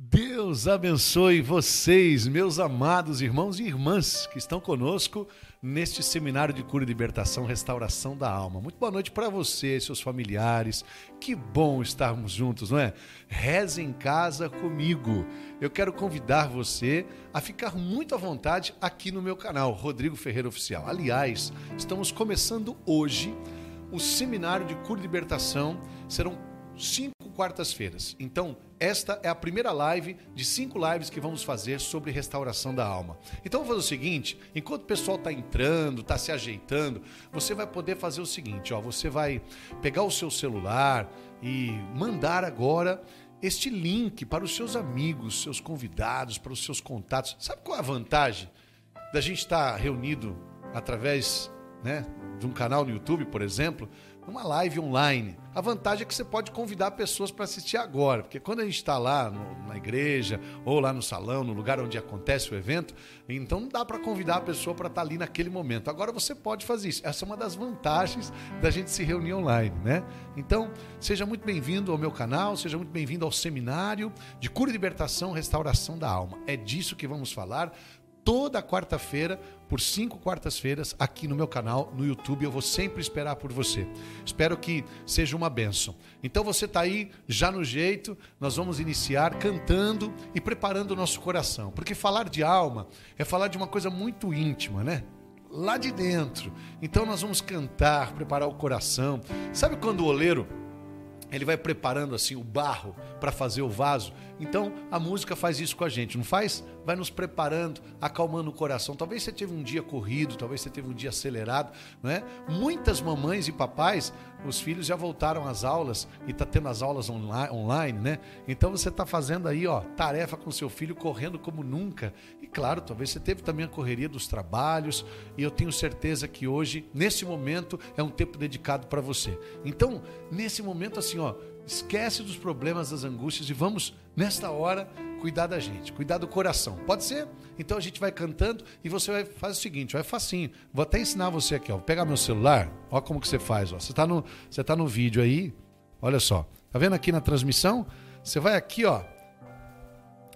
Deus abençoe vocês, meus amados irmãos e irmãs que estão conosco neste seminário de cura e libertação, restauração da alma. Muito boa noite para você e seus familiares. Que bom estarmos juntos, não é? Reze em casa comigo. Eu quero convidar você a ficar muito à vontade aqui no meu canal, Rodrigo Ferreira Oficial. Aliás, estamos começando hoje o seminário de cura e libertação. Serão cinco quartas-feiras. Então, esta é a primeira live de cinco lives que vamos fazer sobre restauração da alma. Então, vamos fazer o seguinte: enquanto o pessoal está entrando, está se ajeitando, você vai poder fazer o seguinte: ó, você vai pegar o seu celular e mandar agora este link para os seus amigos, seus convidados, para os seus contatos. Sabe qual é a vantagem da gente estar reunido através né, de um canal no YouTube, por exemplo? Uma live online. A vantagem é que você pode convidar pessoas para assistir agora, porque quando a gente está lá no, na igreja ou lá no salão, no lugar onde acontece o evento, então não dá para convidar a pessoa para estar tá ali naquele momento. Agora você pode fazer isso. Essa é uma das vantagens da gente se reunir online, né? Então, seja muito bem-vindo ao meu canal, seja muito bem-vindo ao seminário de cura e libertação, restauração da alma. É disso que vamos falar toda quarta-feira, por cinco quartas-feiras, aqui no meu canal, no YouTube. Eu vou sempre esperar por você. Espero que seja uma benção. Então você está aí já no jeito, nós vamos iniciar cantando e preparando o nosso coração. Porque falar de alma é falar de uma coisa muito íntima, né? Lá de dentro. Então nós vamos cantar, preparar o coração. Sabe quando o oleiro ele vai preparando assim o barro para fazer o vaso. Então a música faz isso com a gente, não faz? Vai nos preparando, acalmando o coração. Talvez você teve um dia corrido, talvez você teve um dia acelerado, não é? Muitas mamães e papais, os filhos já voltaram às aulas e tá tendo as aulas online, né? Então você está fazendo aí, ó, tarefa com seu filho correndo como nunca. E claro, talvez você teve também a correria dos trabalhos, e eu tenho certeza que hoje, nesse momento, é um tempo dedicado para você. Então, nesse momento assim, ó, esquece dos problemas, das angústias e vamos, nesta hora, cuidar da gente, cuidar do coração. Pode ser? Então a gente vai cantando e você vai fazer o seguinte, vai facinho. Vou até ensinar você aqui, ó. Vou pegar meu celular, ó como que você faz, ó. Você está no, você tá no vídeo aí, olha só. Tá vendo aqui na transmissão? Você vai aqui, ó.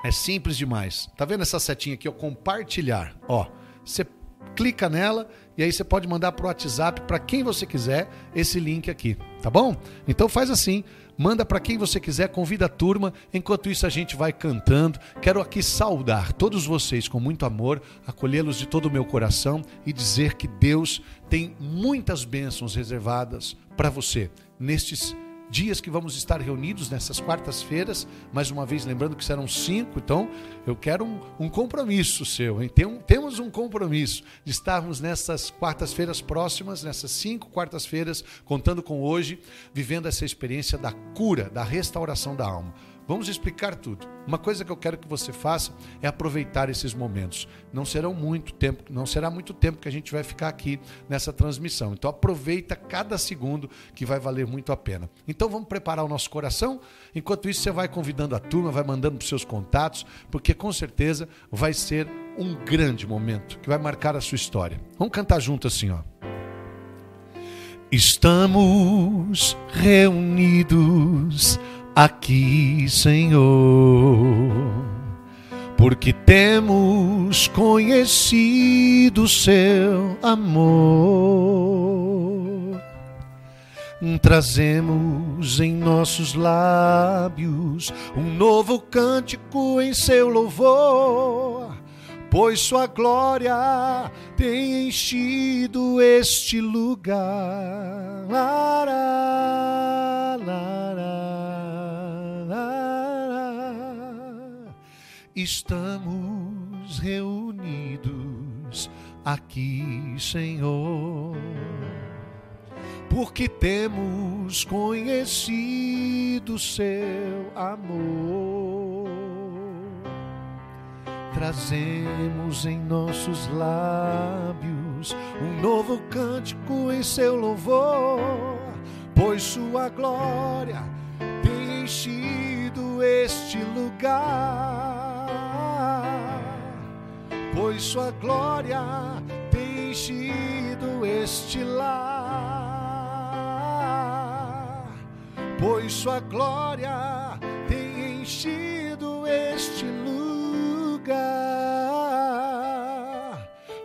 É simples demais. Tá vendo essa setinha aqui, ó, compartilhar, ó. Você clica nela e aí você pode mandar para o WhatsApp para quem você quiser esse link aqui, tá bom? Então faz assim, manda para quem você quiser, convida a turma. Enquanto isso a gente vai cantando. Quero aqui saudar todos vocês com muito amor, acolhê-los de todo o meu coração e dizer que Deus tem muitas bênçãos reservadas para você nestes dias que vamos estar reunidos nessas quartas-feiras, mais uma vez lembrando que serão cinco, então eu quero um, um compromisso seu, hein? Tem temos um compromisso de estarmos nessas quartas-feiras próximas, nessas cinco quartas-feiras, contando com hoje, vivendo essa experiência da cura, da restauração da alma. Vamos explicar tudo. Uma coisa que eu quero que você faça é aproveitar esses momentos. Não serão muito tempo, não será muito tempo que a gente vai ficar aqui nessa transmissão. Então aproveita cada segundo que vai valer muito a pena. Então vamos preparar o nosso coração. Enquanto isso você vai convidando a turma, vai mandando para seus contatos, porque com certeza vai ser um grande momento que vai marcar a sua história. Vamos cantar junto assim, ó. Estamos reunidos aqui, Senhor, porque temos conhecido seu amor. Trazemos em nossos lábios um novo cântico em seu louvor, pois sua glória tem enchido este lugar. Lará, lará. Estamos reunidos aqui, Senhor, porque temos conhecido seu amor. Trazemos em nossos lábios um novo cântico em seu louvor, pois sua glória tem enchido este lugar pois sua glória tem enchido este lar, pois sua glória tem enchido este lugar,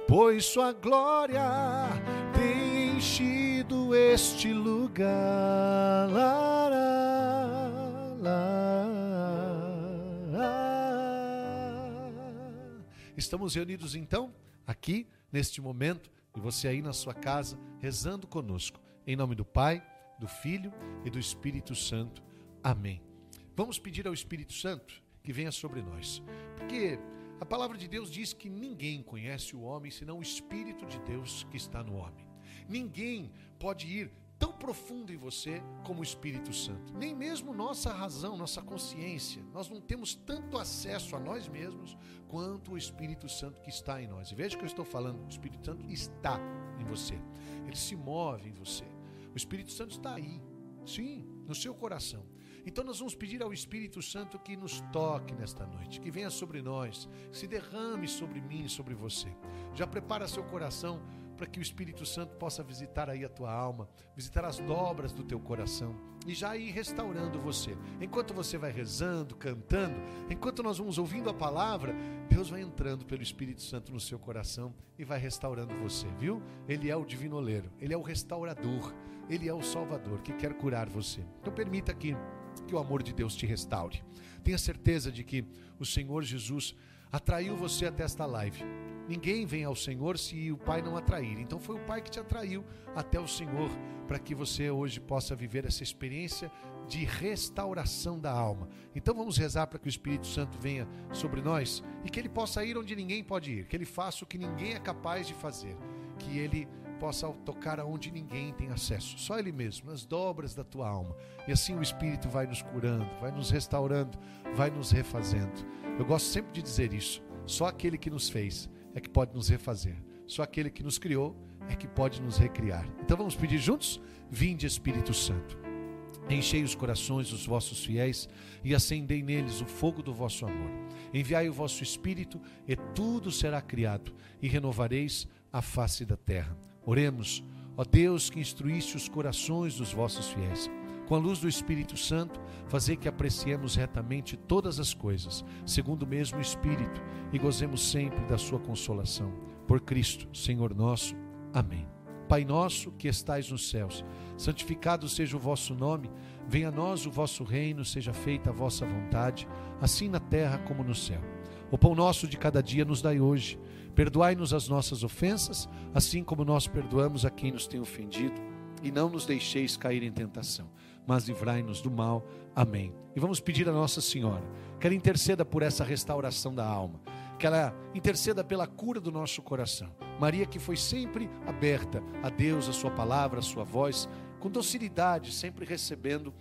pois sua glória tem enchido este lugar. Lá, lá, lá. Estamos reunidos então aqui neste momento e você aí na sua casa rezando conosco. Em nome do Pai, do Filho e do Espírito Santo. Amém. Vamos pedir ao Espírito Santo que venha sobre nós. Porque a palavra de Deus diz que ninguém conhece o homem senão o Espírito de Deus que está no homem. Ninguém pode ir tão profundo em você como o Espírito Santo. Nem mesmo nossa razão, nossa consciência. Nós não temos tanto acesso a nós mesmos quanto o Espírito Santo que está em nós. E veja que eu estou falando, o Espírito Santo está em você. Ele se move em você. O Espírito Santo está aí. Sim, no seu coração. Então nós vamos pedir ao Espírito Santo que nos toque nesta noite, que venha sobre nós, que se derrame sobre mim e sobre você. Já prepara seu coração para que o Espírito Santo possa visitar aí a tua alma, visitar as dobras do teu coração e já ir restaurando você. Enquanto você vai rezando, cantando, enquanto nós vamos ouvindo a palavra, Deus vai entrando pelo Espírito Santo no seu coração e vai restaurando você, viu? Ele é o divinoleiro, ele é o restaurador, ele é o salvador que quer curar você. Então permita que que o amor de Deus te restaure. Tenha certeza de que o Senhor Jesus atraiu você até esta live. Ninguém vem ao Senhor se o Pai não atrair. Então foi o Pai que te atraiu até o Senhor para que você hoje possa viver essa experiência de restauração da alma. Então vamos rezar para que o Espírito Santo venha sobre nós e que ele possa ir onde ninguém pode ir, que ele faça o que ninguém é capaz de fazer, que ele possa tocar aonde ninguém tem acesso, só Ele mesmo, nas dobras da tua alma. E assim o Espírito vai nos curando, vai nos restaurando, vai nos refazendo. Eu gosto sempre de dizer isso. Só aquele que nos fez é que pode nos refazer. Só aquele que nos criou é que pode nos recriar. Então vamos pedir juntos? Vinde, Espírito Santo. Enchei os corações dos vossos fiéis e acendei neles o fogo do vosso amor. Enviai o vosso Espírito e tudo será criado e renovareis a face da terra. Oremos, ó Deus que instruísse os corações dos vossos fiéis. Com a luz do Espírito Santo, fazer que apreciemos retamente todas as coisas, segundo o mesmo Espírito, e gozemos sempre da sua consolação. Por Cristo, Senhor nosso. Amém. Pai nosso que estais nos céus, santificado seja o vosso nome, venha a nós o vosso reino, seja feita a vossa vontade, assim na terra como no céu. O pão nosso de cada dia nos dai hoje Perdoai-nos as nossas ofensas, assim como nós perdoamos a quem nos tem ofendido, e não nos deixeis cair em tentação, mas livrai-nos do mal. Amém. E vamos pedir a Nossa Senhora que ela interceda por essa restauração da alma, que ela interceda pela cura do nosso coração. Maria, que foi sempre aberta a Deus, a Sua palavra, a Sua voz, com docilidade, sempre recebendo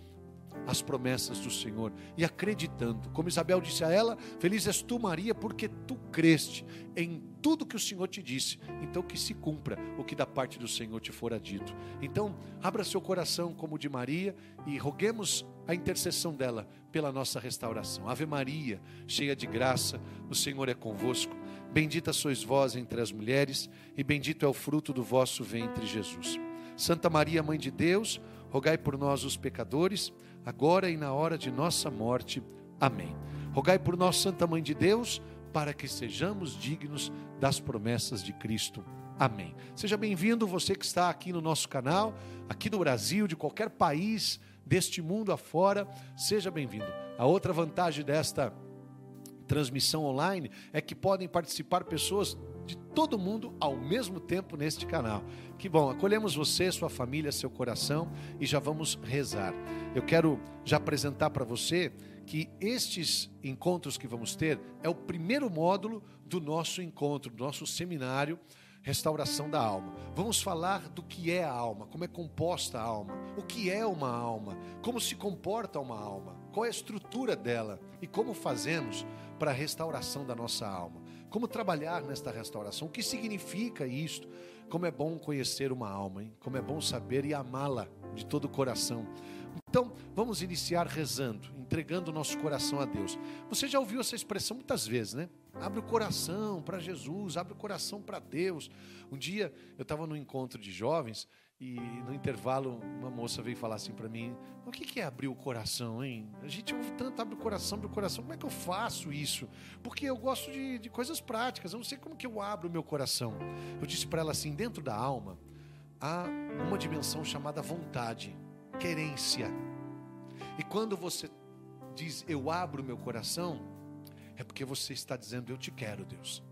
as promessas do Senhor e acreditando. Como Isabel disse a ela: Feliz és tu, Maria, porque tu creste em tudo que o Senhor te disse. Então que se cumpra o que da parte do Senhor te fora dito. Então, abra seu coração como o de Maria e roguemos a intercessão dela pela nossa restauração. Ave Maria, cheia de graça, o Senhor é convosco. Bendita sois vós entre as mulheres, e bendito é o fruto do vosso ventre, Jesus. Santa Maria, Mãe de Deus, rogai por nós, os pecadores agora e na hora de nossa morte. Amém. Rogai por nós, Santa Mãe de Deus, para que sejamos dignos das promessas de Cristo. Amém. Seja bem-vindo você que está aqui no nosso canal, aqui no Brasil, de qualquer país deste mundo afora, seja bem-vindo. A outra vantagem desta transmissão online é que podem participar pessoas de todo mundo ao mesmo tempo neste canal. Que bom, acolhemos você, sua família, seu coração e já vamos rezar. Eu quero já apresentar para você que estes encontros que vamos ter é o primeiro módulo do nosso encontro, do nosso seminário Restauração da Alma. Vamos falar do que é a alma, como é composta a alma, o que é uma alma, como se comporta uma alma, qual é a estrutura dela e como fazemos para a restauração da nossa alma. Como trabalhar nesta restauração? O que significa isto? Como é bom conhecer uma alma, hein? Como é bom saber e amá-la de todo o coração. Então, vamos iniciar rezando, entregando o nosso coração a Deus. Você já ouviu essa expressão muitas vezes, né? Abre o coração para Jesus, abre o coração para Deus. Um dia eu estava no encontro de jovens E no intervalo, uma moça veio falar assim para mim: O que é abrir o coração, hein? A gente ouve tanto abre o coração, abre o coração. Como é que eu faço isso? Porque eu gosto de, de coisas práticas. Eu não sei como que eu abro o meu coração. Eu disse para ela assim: dentro da alma há uma dimensão chamada vontade, querência. E quando você diz eu abro meu coração, é porque você está dizendo eu te quero, Deus.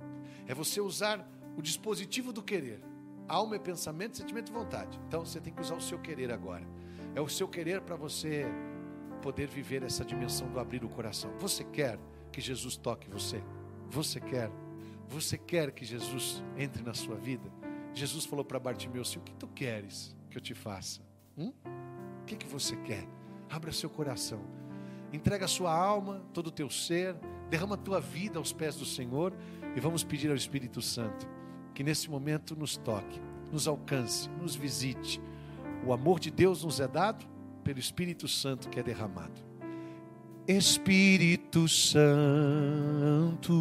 É você usar o dispositivo do querer Alma é pensamento, sentimento e vontade. Então você tem que usar o seu querer agora. É o seu querer para você poder viver essa dimensão do abrir o coração. Você quer que Jesus toque você? Você quer? Você quer que Jesus entre na sua vida? Jesus falou para Bartimeu: assim, O que tu queres que eu te faça? Hum? O que, que você quer? Abra seu coração. Entrega sua alma, todo o teu ser, derrama a tua vida aos pés do Senhor e vamos pedir ao Espírito Santo que nesse momento nos toque, nos alcance, nos visite. O amor de Deus nos é dado pelo Espírito Santo que é derramado. Espírito Santo,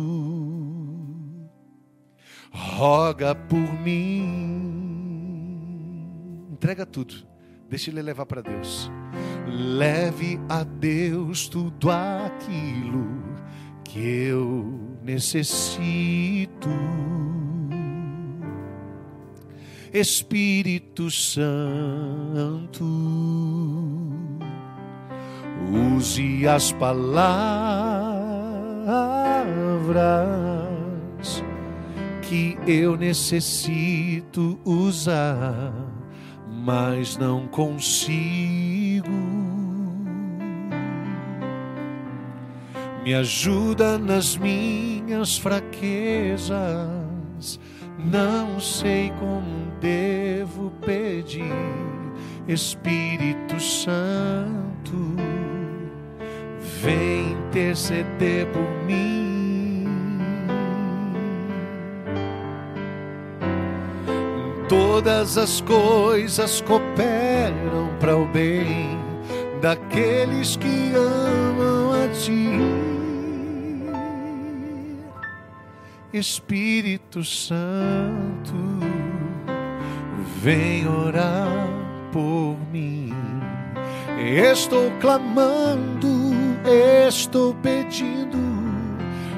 roga por mim. Entrega tudo, deixa ele levar para Deus. Leve a Deus tudo aquilo que eu necessito. Espírito Santo, use as palavras que eu necessito usar, mas não consigo. Me ajuda nas minhas fraquezas não sei como devo pedir, Espírito Santo, vem interceder por mim. Todas as coisas cooperam para o bem daqueles que amam a Ti Espírito Santo, vem orar por mim. Estou clamando, estou pedindo.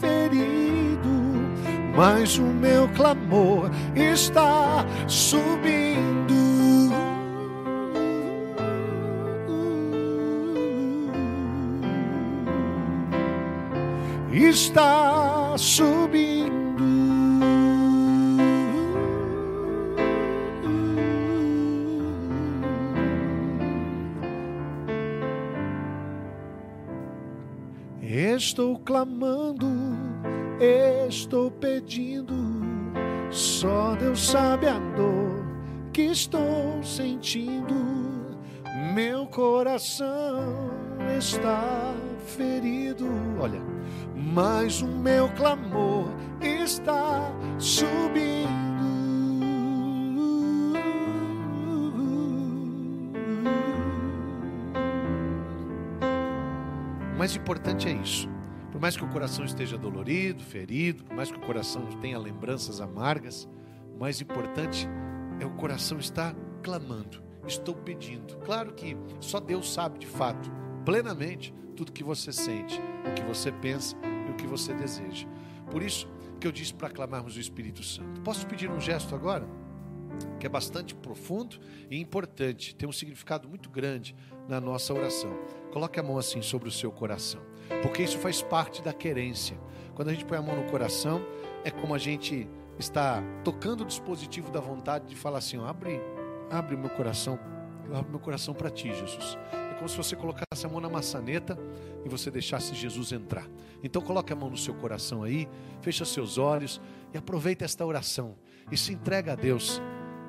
ferido, mas o meu clamor está subindo. Está subindo. Estou clamando, estou pedindo, só Deus sabe a dor que estou sentindo. Meu coração está ferido. Olha, mas o meu clamor está subindo. O mais importante é isso. Por mais que o coração esteja dolorido, ferido, por mais que o coração tenha lembranças amargas, o mais importante é o coração estar clamando, estou pedindo. Claro que só Deus sabe de fato, plenamente, tudo que você sente, o que você pensa e o que você deseja. Por isso que eu disse para aclamarmos o Espírito Santo. Posso pedir um gesto agora? Que é bastante profundo e importante, tem um significado muito grande na nossa oração. Coloque a mão assim sobre o seu coração, porque isso faz parte da querência. Quando a gente põe a mão no coração, é como a gente está tocando o dispositivo da vontade de falar assim: abre, abre meu coração, eu abro meu coração para ti, Jesus como se você colocasse a mão na maçaneta e você deixasse Jesus entrar. Então coloque a mão no seu coração aí, fecha seus olhos e aproveita esta oração e se entrega a Deus.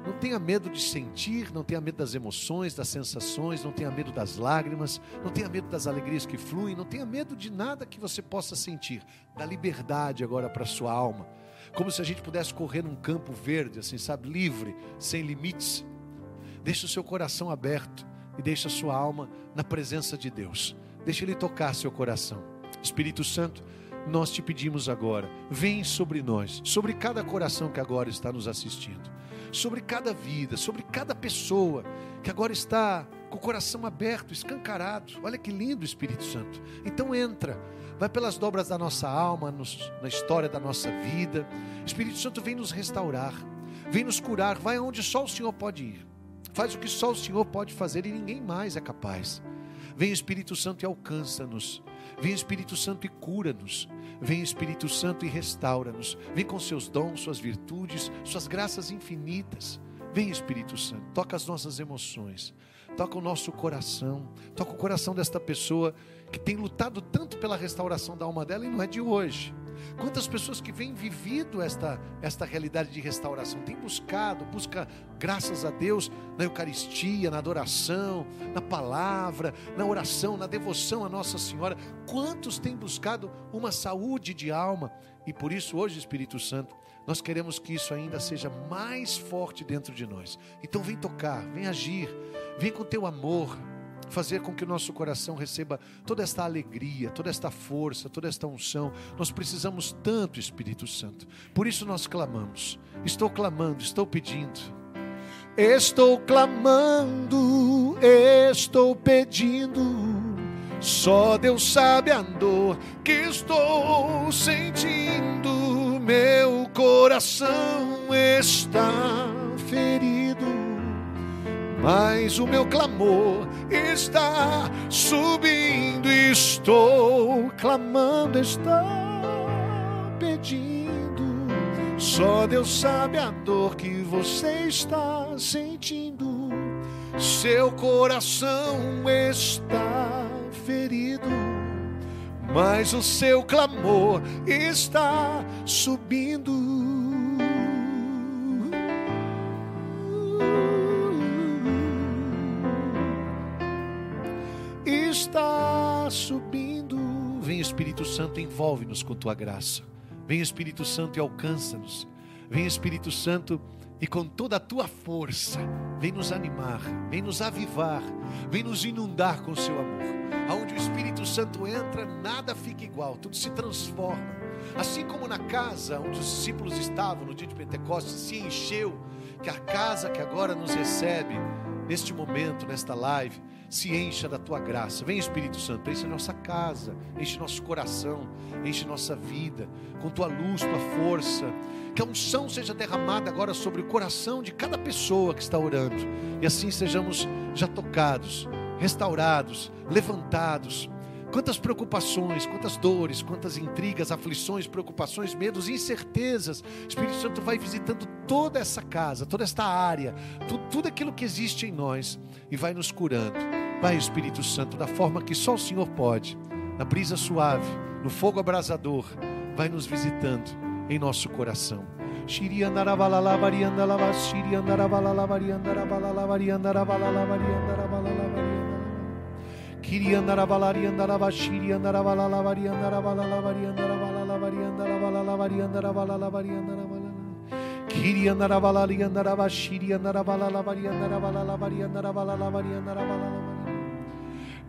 Não tenha medo de sentir, não tenha medo das emoções, das sensações, não tenha medo das lágrimas, não tenha medo das alegrias que fluem, não tenha medo de nada que você possa sentir. Dá liberdade agora para sua alma. Como se a gente pudesse correr num campo verde, assim, sabe, livre, sem limites. Deixe o seu coração aberto e deixe a sua alma na presença de Deus. Deixe Ele tocar seu coração. Espírito Santo, nós te pedimos agora, vem sobre nós, sobre cada coração que agora está nos assistindo sobre cada vida, sobre cada pessoa que agora está com o coração aberto, escancarado. Olha que lindo, Espírito Santo. Então entra, vai pelas dobras da nossa alma, nos, na história da nossa vida. Espírito Santo vem nos restaurar, vem nos curar, vai onde só o Senhor pode ir. Faz o que só o Senhor pode fazer e ninguém mais é capaz. Vem Espírito Santo e alcança-nos. Vem Espírito Santo e cura-nos. Vem Espírito Santo e restaura-nos. Vem com seus dons, suas virtudes, suas graças infinitas. Vem Espírito Santo, toca as nossas emoções, toca o nosso coração, toca o coração desta pessoa que tem lutado tanto pela restauração da alma dela e não é de hoje. Quantas pessoas que vêm vivido esta, esta realidade de restauração, têm buscado, busca graças a Deus na Eucaristia, na adoração, na palavra, na oração, na devoção a Nossa Senhora. Quantos têm buscado uma saúde de alma? E por isso hoje, Espírito Santo, nós queremos que isso ainda seja mais forte dentro de nós. Então vem tocar, vem agir, vem com teu amor, fazer com que o nosso coração receba toda esta alegria, toda esta força, toda esta unção. Nós precisamos tanto, Espírito Santo. Por isso nós clamamos. Estou clamando, estou pedindo. Estou clamando, estou pedindo. Só Deus sabe a dor que estou sentindo. Meu coração está ferido mas o meu clamor está subindo, estou clamando, está pedindo. Só Deus sabe a dor que você está sentindo. Seu coração está ferido, mas o seu clamor está subindo. Está subindo. Vem Espírito Santo, envolve-nos com tua graça. Vem Espírito Santo e alcança-nos. Vem Espírito Santo e com toda a tua força, vem nos animar, vem nos avivar, vem nos inundar com o seu amor. Aonde o Espírito Santo entra, nada fica igual, tudo se transforma. Assim como na casa onde os discípulos estavam no dia de Pentecostes, se encheu, que a casa que agora nos recebe, neste momento, nesta live, se encha da tua graça. Vem Espírito Santo, enche nossa casa, enche nosso coração, enche nossa vida com tua luz, tua força. Que a unção seja derramada agora sobre o coração de cada pessoa que está orando. E assim sejamos já tocados, restaurados, levantados Quantas preocupações, quantas dores, quantas intrigas, aflições, preocupações, medos, incertezas. O Espírito Santo vai visitando toda essa casa, toda esta área, tudo, tudo aquilo que existe em nós e vai nos curando. Vai, Espírito Santo, da forma que só o Senhor pode, na brisa suave, no fogo abrasador, vai nos visitando em nosso coração. Shiri andarabalala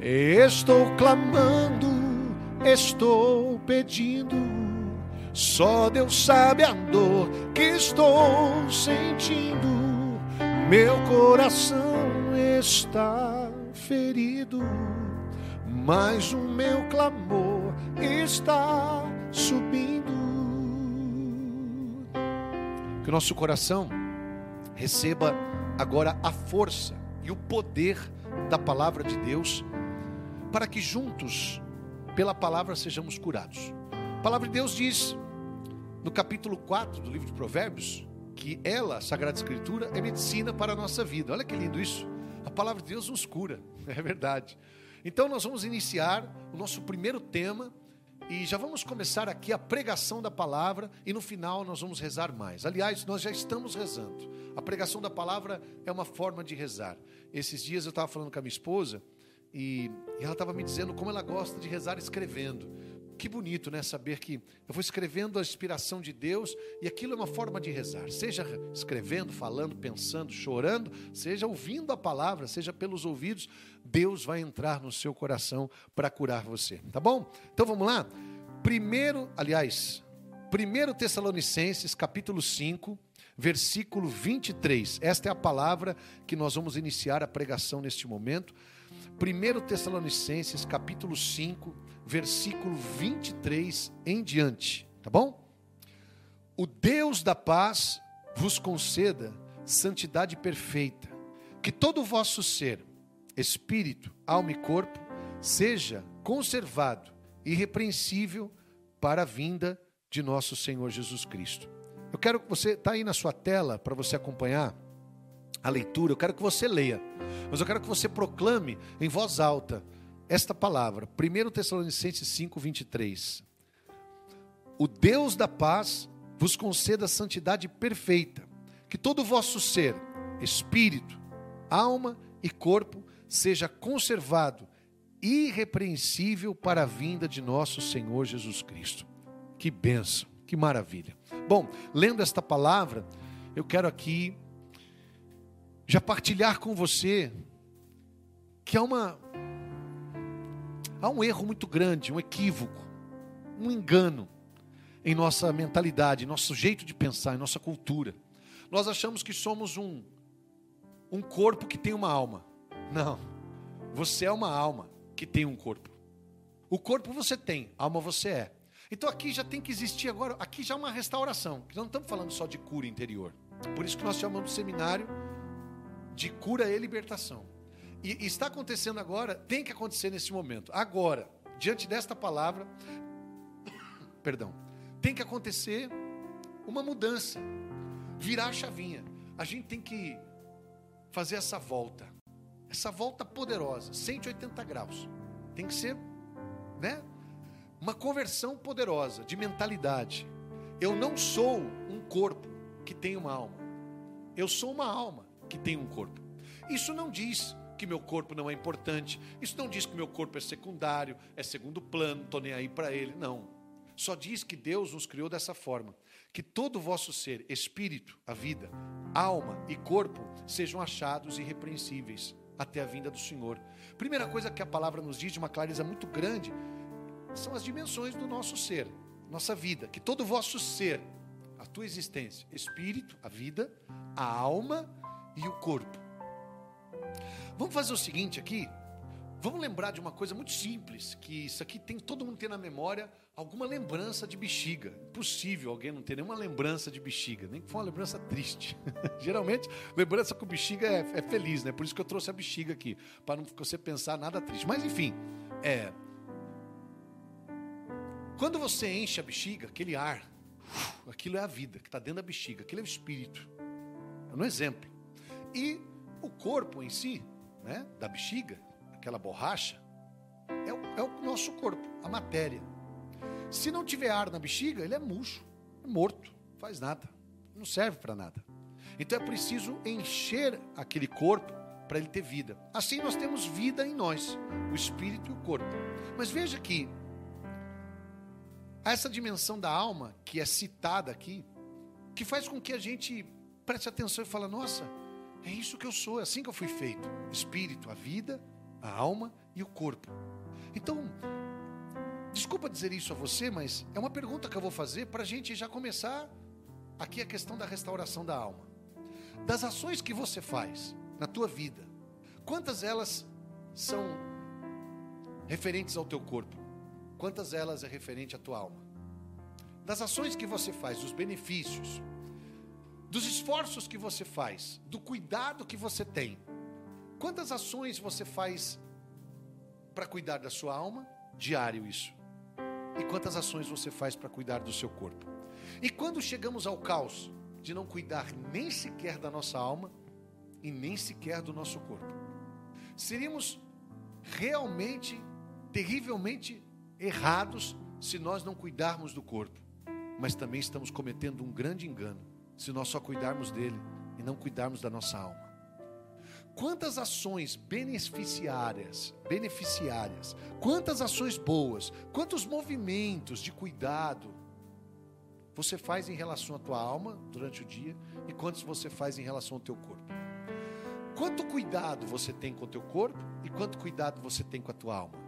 Estou clamando, estou pedindo. Só Deus sabe a dor que estou sentindo. Meu coração está ferido mas o meu clamor está subindo. Que o nosso coração receba agora a força e o poder da palavra de Deus, para que juntos, pela palavra, sejamos curados. A palavra de Deus diz, no capítulo 4 do livro de Provérbios, que ela, a Sagrada Escritura, é medicina para a nossa vida. Olha que lindo isso. A palavra de Deus nos cura, é verdade. Então nós vamos iniciar o nosso primeiro tema E já vamos começar aqui a pregação da palavra e no final nós vamos rezar mais. Aliás, nós já estamos rezando. A pregação da palavra é uma forma de rezar. Esses dias eu estava falando com a minha esposa e, e ela estava me dizendo como ela gosta de rezar escrevendo. Que bonito, né? Saber que eu vou escrevendo a inspiração de Deus e aquilo é uma forma de rezar. Seja escrevendo, falando, pensando, chorando, seja ouvindo a palavra, seja pelos ouvidos, Deus vai entrar no seu coração para curar você. Tá bom? Então vamos lá? Primeiro, aliás, 1 Tessalonicenses, capítulo 5, versículo 23. Esta é a palavra que nós vamos iniciar a pregação neste momento. 1 Tessalonicenses, capítulo 5, versículo 23 em diante, tá bom? O Deus da paz vos conceda santidade perfeita, que todo o vosso ser, espírito, alma e corpo, seja conservado irrepreensível para a vinda de nosso Senhor Jesus Cristo. Eu quero que você está aí na sua tela para você acompanhar a leitura. Eu quero que você leia, mas eu quero que você proclame em voz alta esta palavra, 1 Tessalonicenses 5, 23. O Deus da paz vos conceda a santidade perfeita, que todo o vosso ser, espírito, alma e corpo seja conservado irrepreensível para a vinda de nosso Senhor Jesus Cristo. Que benção, que maravilha. Bom, lendo esta palavra, eu quero aqui já partilhar com você que há uma há um erro muito grande, um equívoco, um engano em nossa mentalidade, em nosso jeito de pensar, em nossa cultura. Nós achamos que somos um, um corpo que tem uma alma. Não. Você é uma alma que tem um corpo. O corpo você tem, a alma você é. Então aqui já tem que existir agora, aqui já é uma restauração. Nós não estamos falando só de cura interior. Por isso que nós chamamos o seminário de cura e libertação. E, está acontecendo agora, tem que acontecer nesse momento. Agora, diante desta palavra, perdão, tem que acontecer uma mudança, virar a chavinha. A gente tem que fazer essa volta, essa volta poderosa, 180 graus. Tem que ser, né? Uma conversão poderosa de mentalidade. Eu não sou um corpo que tem uma alma. Eu sou uma alma que tem um corpo. Isso não diz que meu corpo não é importante. Isso não diz que meu corpo é secundário, é segundo plano, estou nem aí para ele. Não. Só diz que Deus nos criou dessa forma: que todo o vosso ser, espírito, a vida, alma e corpo sejam achados irrepreensíveis até a vinda do Senhor. Primeira coisa que a palavra nos diz de uma clareza muito grande são as dimensões do nosso ser, nossa vida, que todo o vosso ser, a tua existência, espírito, a vida, a alma e o corpo Vamos fazer o seguinte aqui. Vamos lembrar de uma coisa muito simples, que isso aqui tem todo mundo tem na memória alguma lembrança de bexiga. Impossível alguém não ter nenhuma lembrança de bexiga, nem que for uma lembrança triste. Geralmente, lembrança com bexiga é, é, feliz, né? Por isso que eu trouxe a bexiga aqui, para não você pensar nada triste. Mas enfim, é quando você enche a bexiga, aquele ar, aquilo é a vida que está dentro da bexiga, aquele é o espírito. É um exemplo. E o corpo em si né, da bexiga, aquela borracha, é o, é o nosso corpo, a matéria. Se não tiver ar na bexiga, ele é murcho, é morto, faz nada, não serve para nada. Então é preciso encher aquele corpo para ele ter vida. Assim nós temos vida em nós, o espírito e o corpo. Mas veja que essa dimensão da alma que é citada aqui, que faz com que a gente preste atenção e fale: nossa, é isso que eu sou, é assim que eu fui feito: espírito, a vida, a alma e o corpo. Então, desculpa dizer isso a você, mas é uma pergunta que eu vou fazer para a gente já começar aqui a questão da restauração da alma. Das ações que você faz na tua vida, quantas elas são referentes ao teu corpo? Quantas elas é referente à tua alma? Das ações que você faz, dos benefícios, dos esforços que você faz, do cuidado que você tem. Quantas ações você faz para cuidar da sua alma? Diário isso. E quantas ações você faz para cuidar do seu corpo? E quando chegamos ao caos de não cuidar nem sequer da nossa alma e nem sequer do nosso corpo, seríamos realmente, terrivelmente errados se nós não cuidarmos do corpo, mas também estamos cometendo um grande engano se nós só cuidarmos dele e não cuidarmos da nossa alma. Quantas ações beneficiárias, beneficiárias, quantas ações boas, quantos movimentos de cuidado você faz em relação à tua alma durante o dia e quantos você faz em relação ao teu corpo? Quanto cuidado você tem com o teu corpo e quanto cuidado você tem com a tua alma?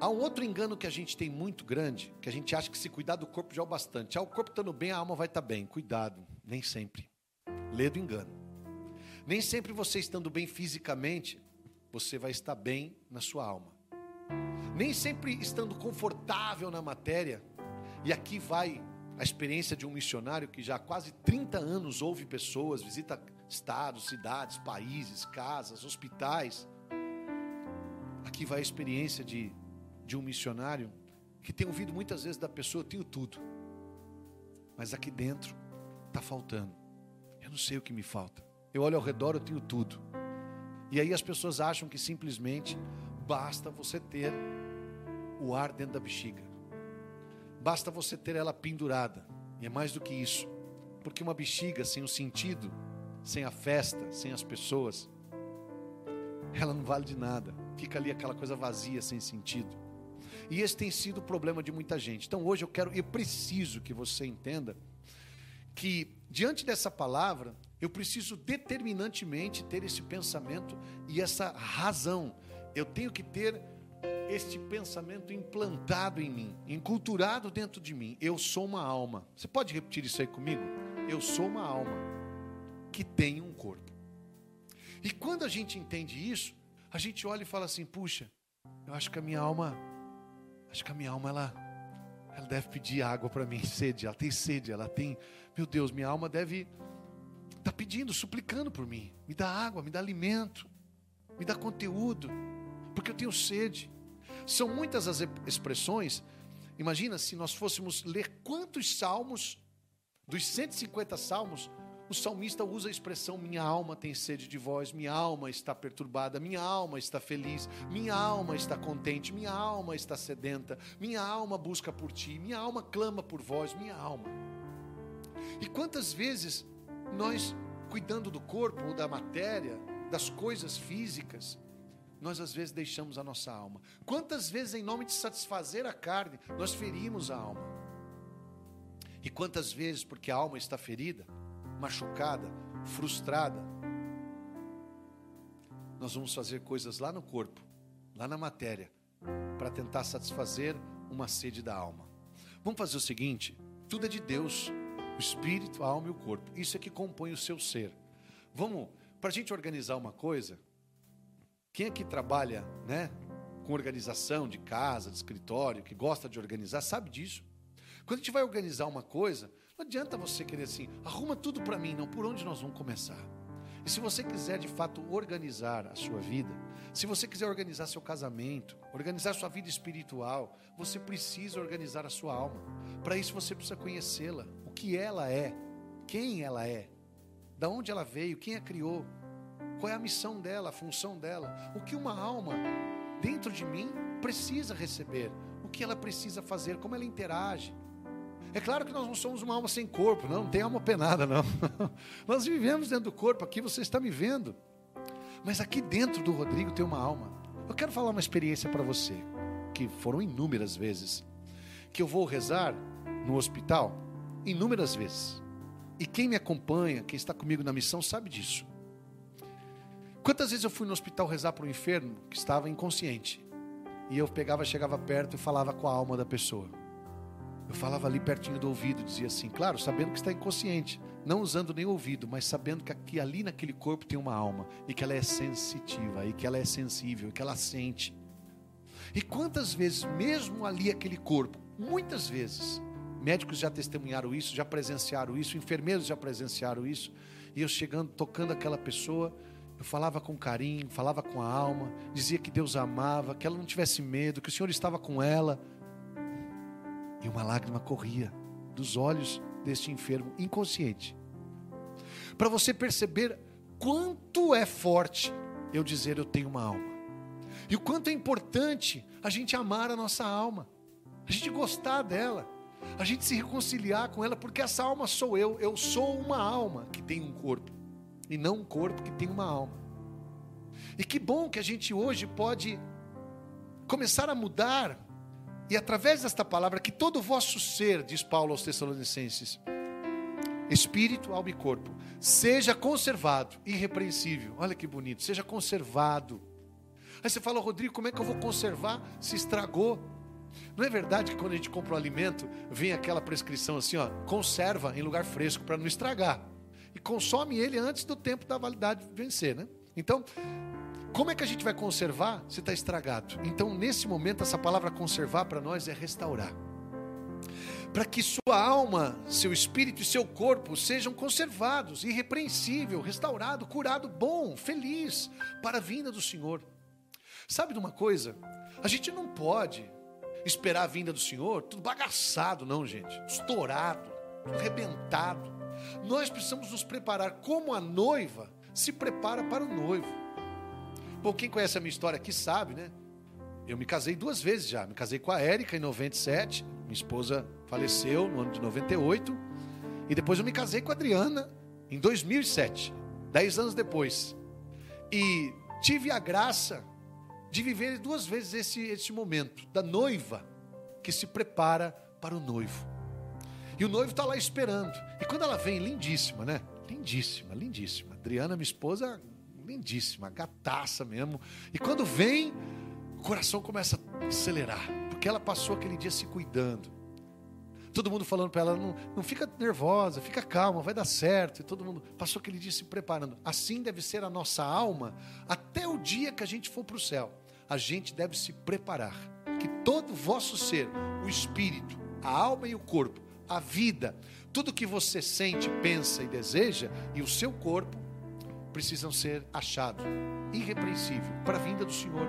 Há um outro engano que a gente tem muito grande, que a gente acha que se cuidar do corpo já é o bastante. Ah, o corpo estando bem, a alma vai estar bem. Cuidado, nem sempre. Lê do engano. Nem sempre você estando bem fisicamente, você vai estar bem na sua alma. Nem sempre estando confortável na matéria, e aqui vai a experiência de um missionário que já há quase 30 anos ouve pessoas, visita estados, cidades, países, casas, hospitais. Aqui vai a experiência de de um missionário que tem ouvido muitas vezes da pessoa: eu tenho tudo, mas aqui dentro está faltando. Eu não sei o que me falta. Eu olho ao redor, eu tenho tudo. E aí as pessoas acham que simplesmente basta você ter o ar dentro da bexiga. Basta você ter ela pendurada. E é mais do que isso. Porque uma bexiga sem o sentido, sem a festa, sem as pessoas, ela não vale de nada. Fica ali aquela coisa vazia, sem sentido. E esse tem sido o problema de muita gente. Então hoje eu quero, eu preciso que você entenda que diante dessa palavra, eu preciso determinantemente ter esse pensamento e essa razão. Eu tenho que ter este pensamento implantado em mim, enculturado dentro de mim. Eu sou uma alma. Você pode repetir isso aí comigo? Eu sou uma alma que tem um corpo. E quando a gente entende isso, a gente olha e fala assim: puxa, eu acho que a minha alma Acho que a minha alma, ela, ela deve pedir água para mim, sede. Ela tem sede, ela tem. Meu Deus, minha alma deve estar tá pedindo, suplicando por mim. Me dá água, me dá alimento, me dá conteúdo, porque eu tenho sede. São muitas as expressões. Imagina se nós fôssemos ler quantos salmos, dos 150 salmos, o salmista usa a expressão: minha alma tem sede de vós, minha alma está perturbada, minha alma está feliz, minha alma está contente, minha alma está sedenta, minha alma busca por ti, minha alma clama por vós, minha alma. E quantas vezes nós, cuidando do corpo da matéria, das coisas físicas, nós às vezes deixamos a nossa alma. Quantas vezes, em nome de satisfazer a carne, nós ferimos a alma? E quantas vezes, porque a alma está ferida, machucada, frustrada, nós vamos fazer coisas lá no corpo, lá na matéria, para tentar satisfazer uma sede da alma. Vamos fazer o seguinte: tudo é de Deus, o espírito, a alma e o corpo. Isso é que compõe o seu ser. Vamos, para a gente organizar uma coisa, quem aqui trabalha, né, com organização de casa, de escritório, que gosta de organizar, sabe disso. Quando a gente vai organizar uma coisa, não adianta você querer assim, arruma tudo para mim, não, por onde nós vamos começar? E se você quiser de fato organizar a sua vida, se você quiser organizar seu casamento, organizar sua vida espiritual, você precisa organizar a sua alma. Para isso você precisa conhecê-la, o que ela é, quem ela é, da onde ela veio, quem a criou, qual é a missão dela, a função dela, o que uma alma dentro de mim precisa receber, o que ela precisa fazer, como ela interage. É claro que nós não somos uma alma sem corpo, não, não tem alma penada, não. nós vivemos dentro do corpo, aqui você está me vendo. Mas aqui dentro do Rodrigo tem uma alma. Eu quero falar uma experiência para você, que foram inúmeras vezes, que eu vou rezar no hospital, inúmeras vezes. E quem me acompanha, quem está comigo na missão, sabe disso. Quantas vezes eu fui no hospital rezar para um enfermo que estava inconsciente? E eu pegava, chegava perto e falava com a alma da pessoa. Eu falava ali pertinho do ouvido, dizia assim, claro, sabendo que está inconsciente, não usando nem o ouvido, mas sabendo que aqui, ali naquele corpo tem uma alma e que ela é sensitiva, e que ela é sensível, e que ela sente. E quantas vezes, mesmo ali aquele corpo, muitas vezes, médicos já testemunharam isso, já presenciaram isso, enfermeiros já presenciaram isso, e eu chegando, tocando aquela pessoa, eu falava com carinho, falava com a alma, dizia que Deus amava, que ela não tivesse medo, que o Senhor estava com ela. E uma lágrima corria dos olhos deste enfermo inconsciente. Para você perceber quanto é forte eu dizer eu tenho uma alma. E o quanto é importante a gente amar a nossa alma, a gente gostar dela, a gente se reconciliar com ela, porque essa alma sou eu. Eu sou uma alma que tem um corpo, e não um corpo que tem uma alma. E que bom que a gente hoje pode começar a mudar, e através desta palavra, que todo o vosso ser, diz Paulo aos Tessalonicenses, espírito, alma e corpo, seja conservado, irrepreensível. Olha que bonito, seja conservado. Aí você fala, Rodrigo, como é que eu vou conservar se estragou? Não é verdade que quando a gente compra um alimento, vem aquela prescrição assim, ó, conserva em lugar fresco para não estragar. E consome ele antes do tempo da validade vencer, né? Então, como é que a gente vai conservar se está estragado? Então, nesse momento, essa palavra conservar para nós é restaurar para que sua alma, seu espírito e seu corpo sejam conservados, irrepreensível, restaurado, curado, bom, feliz para a vinda do Senhor. Sabe de uma coisa? A gente não pode esperar a vinda do Senhor tudo bagaçado, não, gente, estourado, arrebentado. Nós precisamos nos preparar como a noiva se prepara para o noivo. Bom, quem conhece a minha história aqui sabe, né? Eu me casei duas vezes já. Me casei com a Érica em 97, minha esposa faleceu no ano de 98. E depois eu me casei com a Adriana em 2007, dez anos depois. E tive a graça de viver duas vezes esse, esse momento da noiva que se prepara para o noivo. E o noivo está lá esperando. E quando ela vem, lindíssima, né? Lindíssima, lindíssima. Adriana, minha esposa, lindíssima, gataça mesmo. E quando vem, o coração começa a acelerar, porque ela passou aquele dia se cuidando todo mundo falando para ela: não, não fica nervosa, fica calma, vai dar certo. E todo mundo passou aquele dia se preparando. Assim deve ser a nossa alma até o dia que a gente for para o céu. A gente deve se preparar. Que todo o vosso ser, o espírito, a alma e o corpo, a vida, tudo que você sente, pensa e deseja, e o seu corpo, precisam ser achados, irrepreensível, para a vinda do Senhor.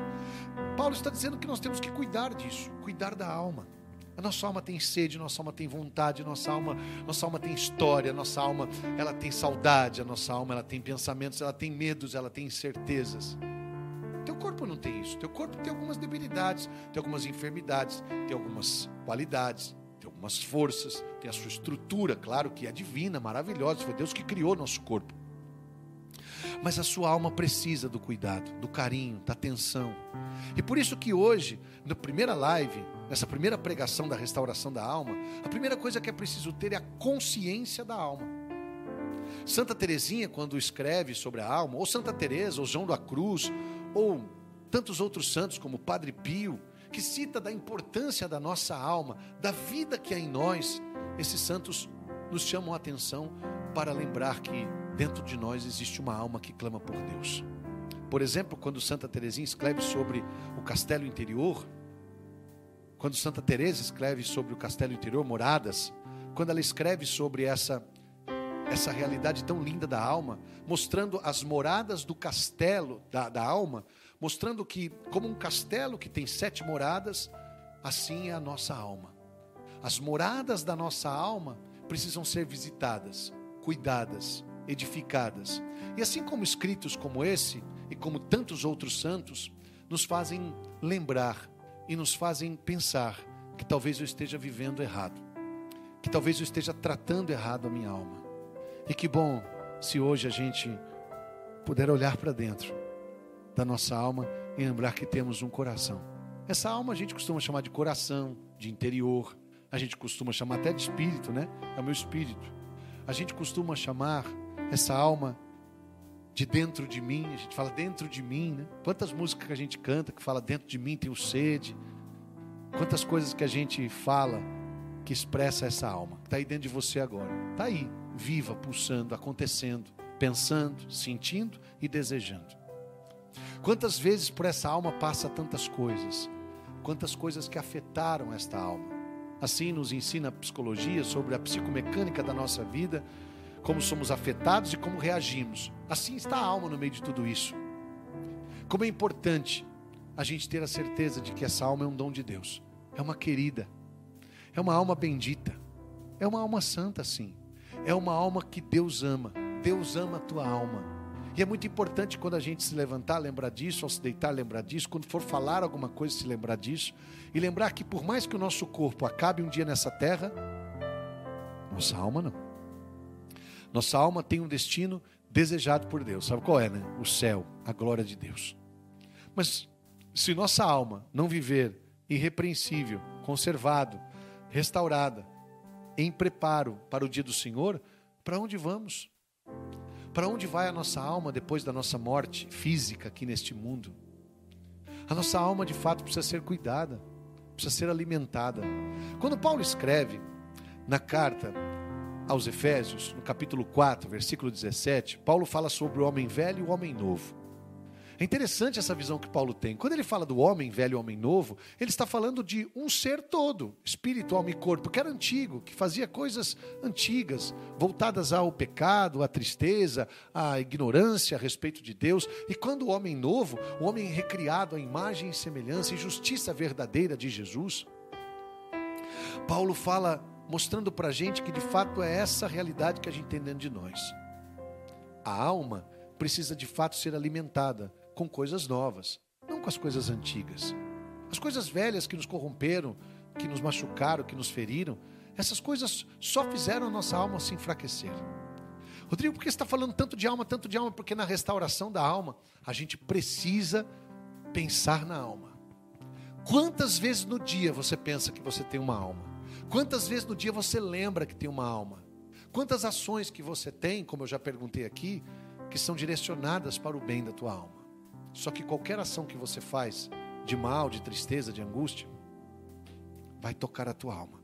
Paulo está dizendo que nós temos que cuidar disso, cuidar da alma. A nossa alma tem sede, nossa alma tem vontade, nossa alma, nossa alma tem história, nossa alma ela tem saudade, a nossa alma ela tem pensamentos, ela tem medos, ela tem incertezas. Teu corpo não tem isso. Teu corpo tem algumas debilidades, tem algumas enfermidades, tem algumas qualidades, tem algumas forças, tem a sua estrutura, claro que é divina, maravilhosa, foi Deus que criou nosso corpo. Mas a sua alma precisa do cuidado, do carinho, da atenção. E por isso que hoje, na primeira live, nessa primeira pregação da restauração da alma, a primeira coisa que é preciso ter é a consciência da alma. Santa Teresinha, quando escreve sobre a alma, ou Santa Teresa, ou João da Cruz, ou tantos outros santos como Padre Pio, que cita da importância da nossa alma, da vida que há em nós, esses santos nos chamam a atenção para lembrar que dentro de nós existe uma alma que clama por Deus. Por exemplo, quando Santa Teresinha escreve sobre o castelo interior, quando Santa Teresa escreve sobre o castelo interior, moradas, quando ela escreve sobre essa essa realidade tão linda da alma, mostrando as moradas do castelo da, da alma, mostrando que como um castelo que tem sete moradas, assim é a nossa alma. As moradas da nossa alma precisam ser visitadas, cuidadas, edificadas. E assim como escritos como esse e como tantos outros santos nos fazem lembrar e nos fazem pensar que talvez eu esteja vivendo errado, que talvez eu esteja tratando errado a minha alma. E que bom se hoje a gente puder olhar para dentro da nossa alma e lembrar que temos um coração. Essa alma a gente costuma chamar de coração, de interior, a gente costuma chamar até de espírito, né? É o meu espírito. A gente costuma chamar essa alma de dentro de mim, a gente fala dentro de mim, né? Quantas músicas que a gente canta que fala dentro de mim tenho sede. Quantas coisas que a gente fala que expressa essa alma, que está aí dentro de você agora. Está aí, viva, pulsando, acontecendo, pensando, sentindo e desejando. Quantas vezes por essa alma passa tantas coisas, quantas coisas que afetaram esta alma. Assim nos ensina a psicologia sobre a psicomecânica da nossa vida como somos afetados e como reagimos. Assim está a alma no meio de tudo isso. Como é importante a gente ter a certeza de que essa alma é um dom de Deus. É uma querida, é uma alma bendita, é uma alma santa, sim. É uma alma que Deus ama. Deus ama a tua alma. E é muito importante quando a gente se levantar, lembrar disso, ao se deitar, lembrar disso, quando for falar alguma coisa, se lembrar disso, e lembrar que por mais que o nosso corpo acabe um dia nessa terra, nossa alma não. Nossa alma tem um destino desejado por Deus. Sabe qual é, né? O céu, a glória de Deus. Mas se nossa alma não viver irrepreensível, conservado, restaurada, em preparo para o dia do Senhor, para onde vamos? Para onde vai a nossa alma depois da nossa morte física aqui neste mundo? A nossa alma de fato precisa ser cuidada, precisa ser alimentada. Quando Paulo escreve na carta aos Efésios, no capítulo 4, versículo 17, Paulo fala sobre o homem velho e o homem novo. É interessante essa visão que Paulo tem. Quando ele fala do homem velho e homem novo, ele está falando de um ser todo, espírito, alma e corpo, que era antigo, que fazia coisas antigas, voltadas ao pecado, à tristeza, à ignorância a respeito de Deus. E quando o homem novo, o homem recriado à imagem e semelhança e justiça verdadeira de Jesus, Paulo fala, mostrando para a gente que de fato é essa realidade que a gente tem dentro de nós. A alma precisa de fato ser alimentada com coisas novas, não com as coisas antigas. As coisas velhas que nos corromperam, que nos machucaram, que nos feriram, essas coisas só fizeram a nossa alma se enfraquecer. Rodrigo, por que você está falando tanto de alma, tanto de alma? Porque na restauração da alma, a gente precisa pensar na alma. Quantas vezes no dia você pensa que você tem uma alma? Quantas vezes no dia você lembra que tem uma alma? Quantas ações que você tem, como eu já perguntei aqui, que são direcionadas para o bem da tua alma? Só que qualquer ação que você faz de mal, de tristeza, de angústia, vai tocar a tua alma.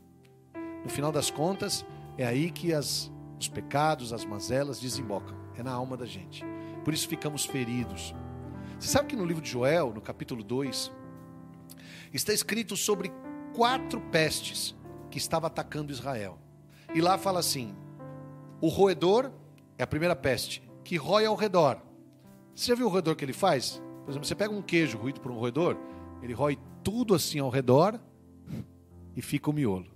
No final das contas, é aí que as, os pecados, as mazelas desembocam. É na alma da gente. Por isso ficamos feridos. Você sabe que no livro de Joel, no capítulo 2, está escrito sobre quatro pestes que estavam atacando Israel. E lá fala assim: o roedor é a primeira peste, que rói ao redor. Você já viu o roedor que ele faz? Por exemplo, você pega um queijo ruído por um roedor, ele rói tudo assim ao redor e fica o miolo.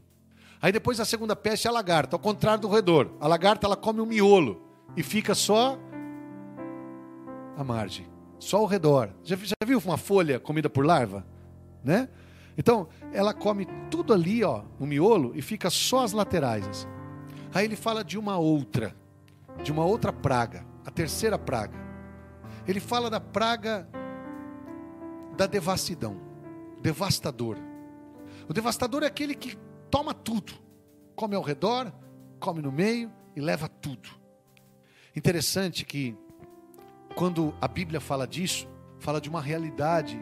Aí depois a segunda peste é a lagarta, ao contrário do roedor. A lagarta ela come o miolo e fica só a margem, só ao redor. Já, já viu uma folha comida por larva? Né? Então, ela come tudo ali, ó, o miolo, e fica só as laterais. Assim. Aí ele fala de uma outra, de uma outra praga, a terceira praga. Ele fala da praga da devassidão, devastador. O devastador é aquele que toma tudo, come ao redor, come no meio e leva tudo. Interessante que quando a Bíblia fala disso, fala de uma realidade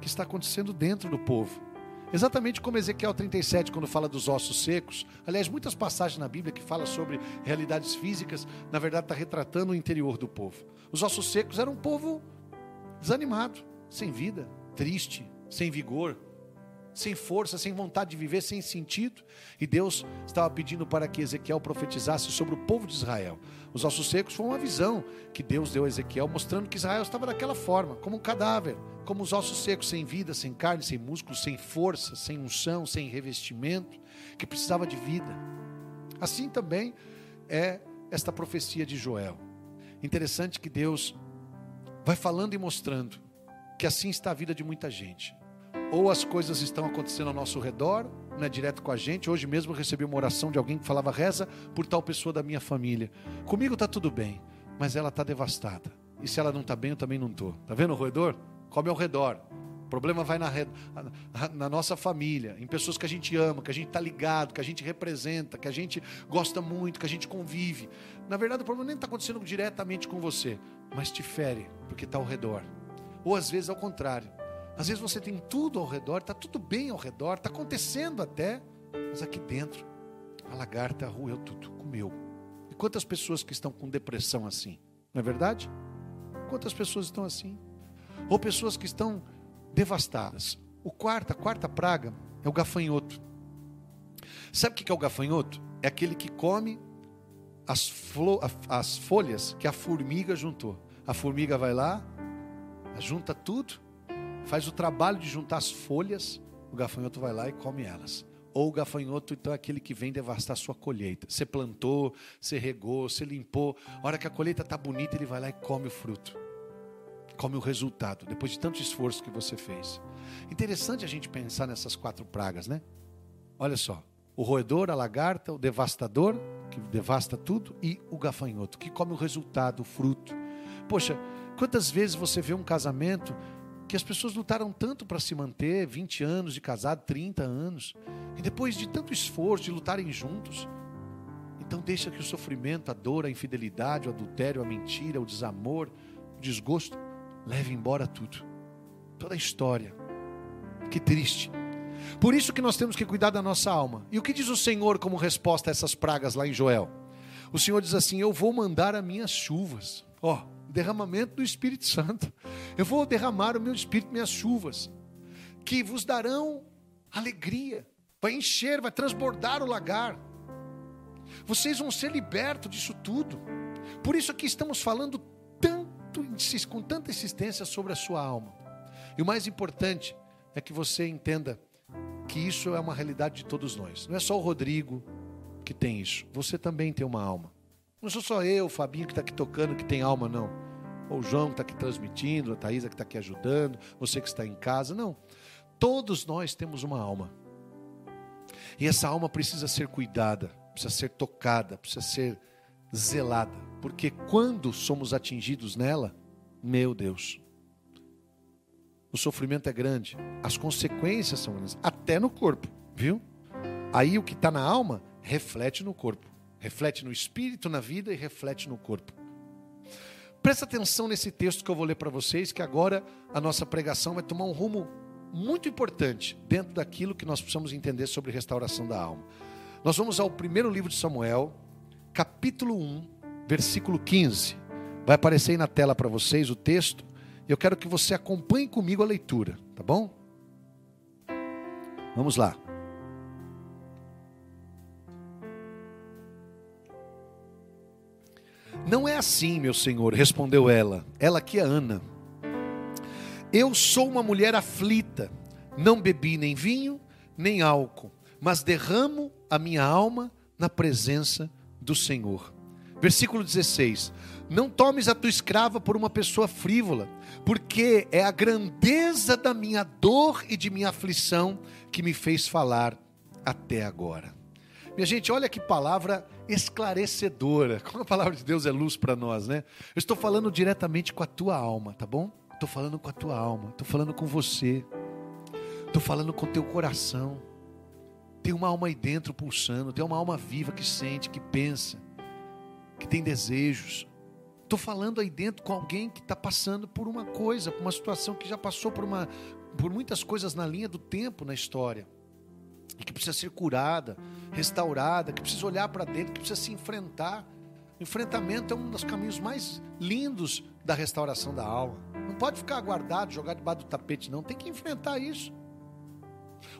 que está acontecendo dentro do povo. Exatamente como Ezequiel 37, quando fala dos ossos secos. Aliás, muitas passagens na Bíblia que falam sobre realidades físicas, na verdade está retratando o interior do povo. Os ossos secos eram um povo desanimado, sem vida, triste, sem vigor, sem força, sem vontade de viver, sem sentido. E Deus estava pedindo para que Ezequiel profetizasse sobre o povo de Israel. Os ossos secos foi uma visão que Deus deu a Ezequiel, mostrando que Israel estava daquela forma, como um cadáver, como os ossos secos, sem vida, sem carne, sem músculos, sem força, sem unção, sem revestimento, que precisava de vida. Assim também é esta profecia de Joel. Interessante que Deus vai falando e mostrando que assim está a vida de muita gente. Ou as coisas estão acontecendo ao nosso redor, não é direto com a gente. Hoje mesmo eu recebi uma oração de alguém que falava: reza por tal pessoa da minha família. Comigo está tudo bem, mas ela está devastada. E se ela não está bem, eu também não estou. Está vendo o roedor? Come ao redor. O problema vai na, na, nossa família, em pessoas que a gente ama, que a gente está ligado, que a gente representa, que a gente gosta muito, que a gente convive. Na verdade, o problema nem está acontecendo diretamente com você, mas te fere, porque está ao redor. Ou às vezes ao contrário. Às vezes você tem tudo ao redor, está tudo bem ao redor, está acontecendo até, mas aqui dentro a lagarta roeu tudo, comeu. E quantas pessoas que estão com depressão assim? Não é verdade? Quantas pessoas estão assim? Ou pessoas que estão devastadas. O quarto, a quarta praga é o gafanhoto. Sabe o que é o gafanhoto? É aquele que come as, as folhas que a formiga juntou. A formiga vai lá, junta tudo faz o trabalho de juntar as folhas, o gafanhoto vai lá e come elas. ou o gafanhoto, então, é aquele que vem devastar a sua colheita. Você plantou, você regou, você limpou. A hora que a colheita está bonita, ele vai lá e come o fruto. Come o resultado, depois de tanto esforço que você fez. Interessante a gente pensar nessas quatro pragas, né? Olha só: o roedor, a lagarta, o devastador, que devasta tudo, e o gafanhoto, que come o resultado, o fruto. Poxa, quantas vezes você vê um casamento que as pessoas lutaram tanto para se manter, 20 anos de casado, 30 anos, e depois de tanto esforço de lutarem juntos, então deixa que o sofrimento, a dor, a infidelidade, o adultério, a mentira, o desamor, o desgosto leve embora tudo. Toda a história. Que triste. Por isso que nós temos que cuidar da nossa alma. E o que diz o Senhor como resposta a essas pragas lá em Joel? O Senhor diz assim: Eu vou mandar as minhas chuvas. Ó, oh, derramamento do Espírito Santo. Eu vou derramar o meu Espírito, minhas chuvas, que vos darão alegria, vai encher, vai transbordar o lagar. Vocês vão ser libertos disso tudo. Por isso aqui estamos falando tanto, com tanta insistência sobre a sua alma. E o mais importante é que você entenda que isso é uma realidade de todos nós. Não é só o Rodrigo que tem isso. Você também tem uma alma. Não sou só eu, o Fabinho que está aqui tocando, que tem alma, não. Ou o João que está aqui transmitindo, a Thaisa que está aqui ajudando, você que está em casa. Não. Todos nós temos uma alma. E essa alma precisa ser cuidada, precisa ser tocada, precisa ser zelada. Porque quando somos atingidos nela, meu Deus, o sofrimento é grande, as consequências são grandes, até no corpo, viu? Aí o que está na alma reflete no corpo, reflete no espírito, na vida e reflete no corpo. Presta atenção nesse texto que eu vou ler para vocês, que agora a nossa pregação vai tomar um rumo muito importante dentro daquilo que nós precisamos entender sobre restauração da alma. Nós vamos ao primeiro livro de Samuel, capítulo 1, versículo 15. Vai aparecer aí na tela para vocês o texto. Eu quero que você acompanhe comigo a leitura, tá bom? Vamos lá. Não é assim, meu senhor, respondeu ela. Ela que é Ana. Eu sou uma mulher aflita, não bebi nem vinho, nem álcool, mas derramo a minha alma na presença do Senhor. Versículo 16: Não tomes a tua escrava por uma pessoa frívola, porque é a grandeza da minha dor e de minha aflição que me fez falar até agora. Minha gente, olha que palavra esclarecedora. Como a palavra de Deus é luz para nós, né? Eu estou falando diretamente com a tua alma, tá bom? Estou falando com a tua alma, estou falando com você, estou falando com o teu coração. Tem uma alma aí dentro pulsando, tem uma alma viva que sente, que pensa, que tem desejos. Estou falando aí dentro com alguém que está passando por uma coisa, por uma situação que já passou por, uma, por muitas coisas na linha do tempo na história e que precisa ser curada, restaurada, que precisa olhar para dentro, que precisa se enfrentar. O enfrentamento é um dos caminhos mais lindos da restauração da alma. Não pode ficar guardado, jogado debaixo do tapete, não. Tem que enfrentar isso.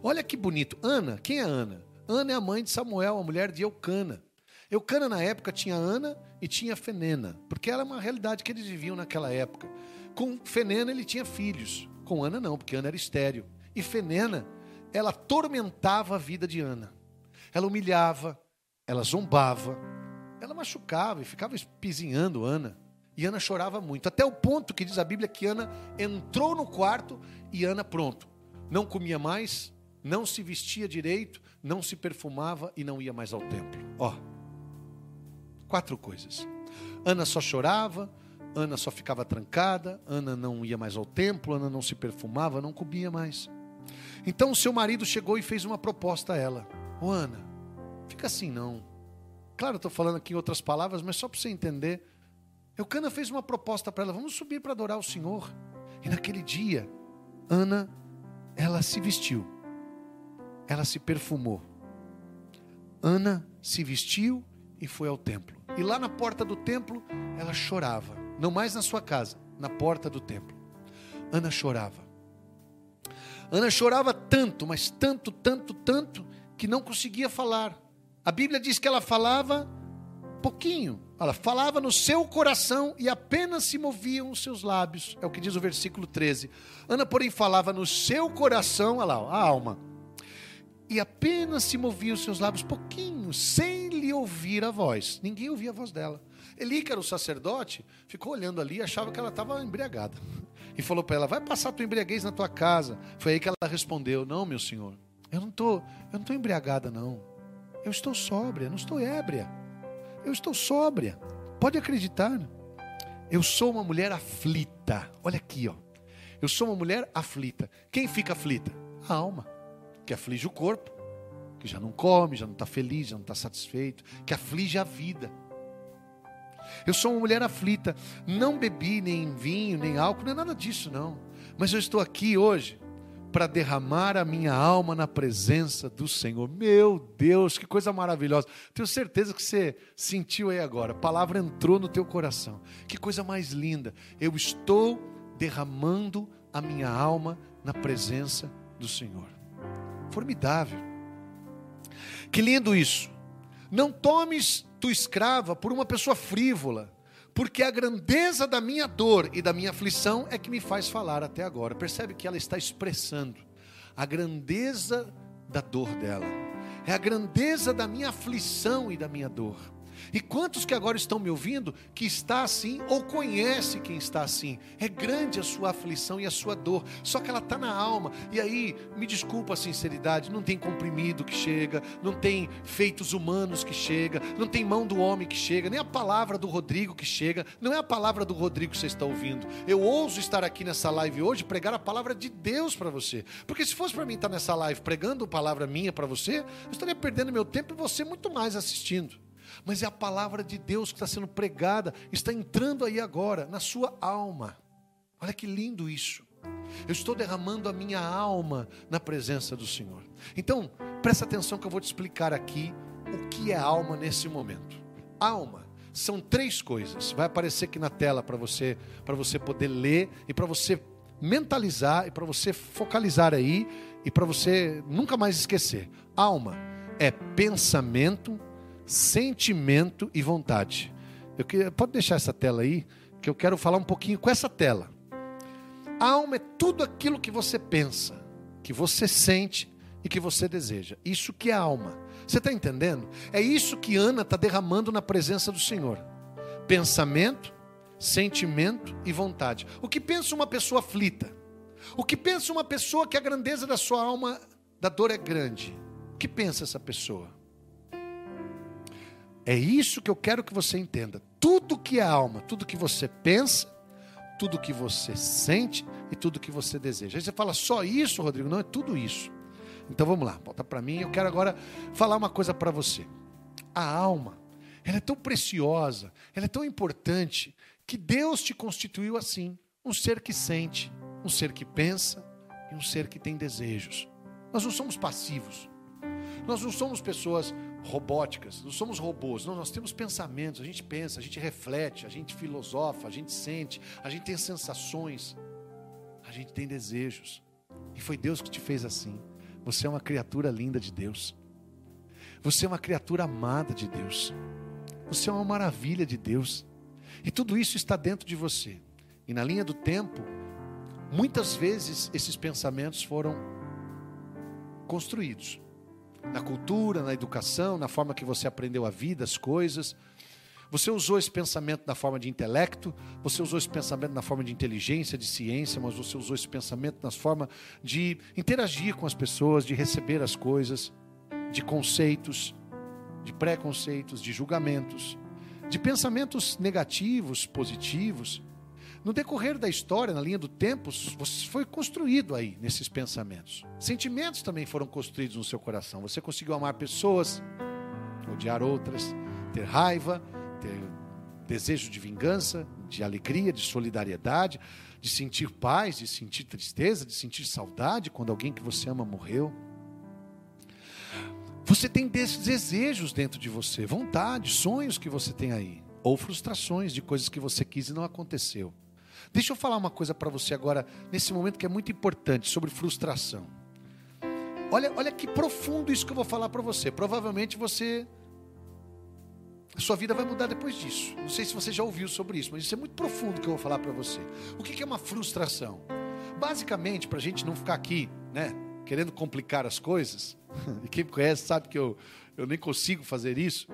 Olha que bonito. Ana, quem é Ana? Ana é a mãe de Samuel, a mulher de Eucana. Eucana, na época, tinha Ana e tinha Fenena, porque era uma realidade que eles viviam naquela época. Com Fenena, ele tinha filhos. Com Ana, não, porque Ana era estéreo. E Fenena ela atormentava a vida de Ana. Ela humilhava, ela zombava, ela machucava e ficava espizinhando Ana. E Ana chorava muito, até o ponto que diz a Bíblia que Ana entrou no quarto e Ana, pronto, não comia mais, não se vestia direito, não se perfumava e não ia mais ao templo. Ó, quatro coisas. Ana só chorava, Ana só ficava trancada, Ana não ia mais ao templo, Ana não se perfumava, não comia mais. Então o seu marido chegou e fez uma proposta a ela: Ô Ana, fica assim não. Claro, estou falando aqui em outras palavras, mas só para você entender. Eucana fez uma proposta para ela: vamos subir para adorar o Senhor. E naquele dia, Ana, ela se vestiu, ela se perfumou. Ana se vestiu e foi ao templo. E lá na porta do templo, ela chorava. Não mais na sua casa, na porta do templo. Ana chorava. Ana chorava tanto, mas tanto, tanto, tanto, que não conseguia falar. A Bíblia diz que ela falava pouquinho. Ela falava no seu coração e apenas se moviam os seus lábios. É o que diz o versículo 13. Ana, porém, falava no seu coração, olha lá, a alma. e apenas se moviam os seus lábios pouquinho, sem lhe ouvir a voz. Ninguém ouvia a voz dela. Eli, que era o sacerdote, ficou olhando ali e achava que ela estava embriagada. E falou para ela: Vai passar tua embriaguez na tua casa. Foi aí que ela respondeu: Não, meu senhor, eu não tô, eu não estou embriagada, não. Eu estou sóbria, não estou ébria. Eu estou sóbria. Pode acreditar. Eu sou uma mulher aflita. Olha aqui, ó. Eu sou uma mulher aflita. Quem fica aflita? A alma, que aflige o corpo, que já não come, já não está feliz, já não está satisfeito, que aflige a vida. Eu sou uma mulher aflita. Não bebi nem vinho, nem álcool, é nada disso, não. Mas eu estou aqui hoje para derramar a minha alma na presença do Senhor. Meu Deus, que coisa maravilhosa. Tenho certeza que você sentiu aí agora. A palavra entrou no teu coração. Que coisa mais linda. Eu estou derramando a minha alma na presença do Senhor. Formidável. Que lindo isso. Não tomes tu escrava por uma pessoa frívola porque a grandeza da minha dor e da minha aflição é que me faz falar até agora. Percebe que ela está expressando a grandeza da dor dela, é a grandeza da minha aflição e da minha dor. E quantos que agora estão me ouvindo que está assim ou conhece quem está assim? É grande a sua aflição e a sua dor, só que ela está na alma. E aí, me desculpa a sinceridade, não tem comprimido que chega, não tem feitos humanos que chega, não tem mão do homem que chega, nem a palavra do Rodrigo que chega, não é a palavra do Rodrigo que você está ouvindo. Eu ouso estar aqui nessa live hoje pregar a palavra de Deus para você. Porque se fosse para mim estar nessa live pregando palavra minha para você, eu estaria perdendo meu tempo e você muito mais assistindo mas é a palavra de Deus que está sendo pregada, está entrando aí agora, na sua alma. Olha que lindo isso. Eu estou derramando a minha alma na presença do Senhor. Então, presta atenção que eu vou te explicar aqui o que é alma nesse momento. Alma são três coisas. Vai aparecer aqui na tela para você, para você poder ler e para você mentalizar e para você focalizar aí e para você nunca mais esquecer. Alma é pensamento, sentimento e vontade. Queria, pode deixar essa tela aí, que eu quero falar um pouquinho com essa tela. A alma é tudo aquilo que você pensa, que você sente e que você deseja. Isso que é alma. Você está entendendo? É isso que Ana está derramando na presença do Senhor: pensamento, sentimento e vontade. O que pensa uma pessoa aflita? O que pensa uma pessoa que a grandeza da sua alma, da dor é grande? O que pensa essa pessoa? É isso que eu quero que você entenda. Tudo que é alma, tudo que você pensa, tudo que você sente e tudo que você deseja. Aí você fala só isso, Rodrigo? Não, é tudo isso. Então vamos lá, volta para mim. Eu quero agora falar uma coisa para você. A alma, ela é tão preciosa, ela é tão importante, que Deus te constituiu assim: um ser que sente, um ser que pensa e um ser que tem desejos. Nós não somos passivos. Nós não somos pessoas robóticas, não somos robôs, não, nós temos pensamentos, a gente pensa, a gente reflete, a gente filosofa, a gente sente, a gente tem sensações, a gente tem desejos. E foi Deus que te fez assim. Você é uma criatura linda de Deus. Você é uma criatura amada de Deus. Você é uma maravilha de Deus. E tudo isso está dentro de você. E na linha do tempo, muitas vezes esses pensamentos foram construídos na cultura, na educação, na forma que você aprendeu a vida, as coisas. Você usou esse pensamento na forma de intelecto, você usou esse pensamento na forma de inteligência, de ciência, mas você usou esse pensamento na forma de interagir com as pessoas, de receber as coisas, de conceitos, de preconceitos, de julgamentos, de pensamentos negativos, positivos. No decorrer da história, na linha do tempo, foi construído aí nesses pensamentos. Sentimentos também foram construídos no seu coração. Você conseguiu amar pessoas, odiar outras, ter raiva, ter desejo de vingança, de alegria, de solidariedade, de sentir paz, de sentir tristeza, de sentir saudade quando alguém que você ama morreu. Você tem desejos dentro de você, vontade, sonhos que você tem aí, ou frustrações de coisas que você quis e não aconteceu. Deixa eu falar uma coisa para você agora, nesse momento que é muito importante, sobre frustração. Olha, olha que profundo isso que eu vou falar para você. Provavelmente você. A sua vida vai mudar depois disso. Não sei se você já ouviu sobre isso, mas isso é muito profundo que eu vou falar para você. O que é uma frustração? Basicamente, para a gente não ficar aqui, né, querendo complicar as coisas, E quem me conhece sabe que eu, eu nem consigo fazer isso.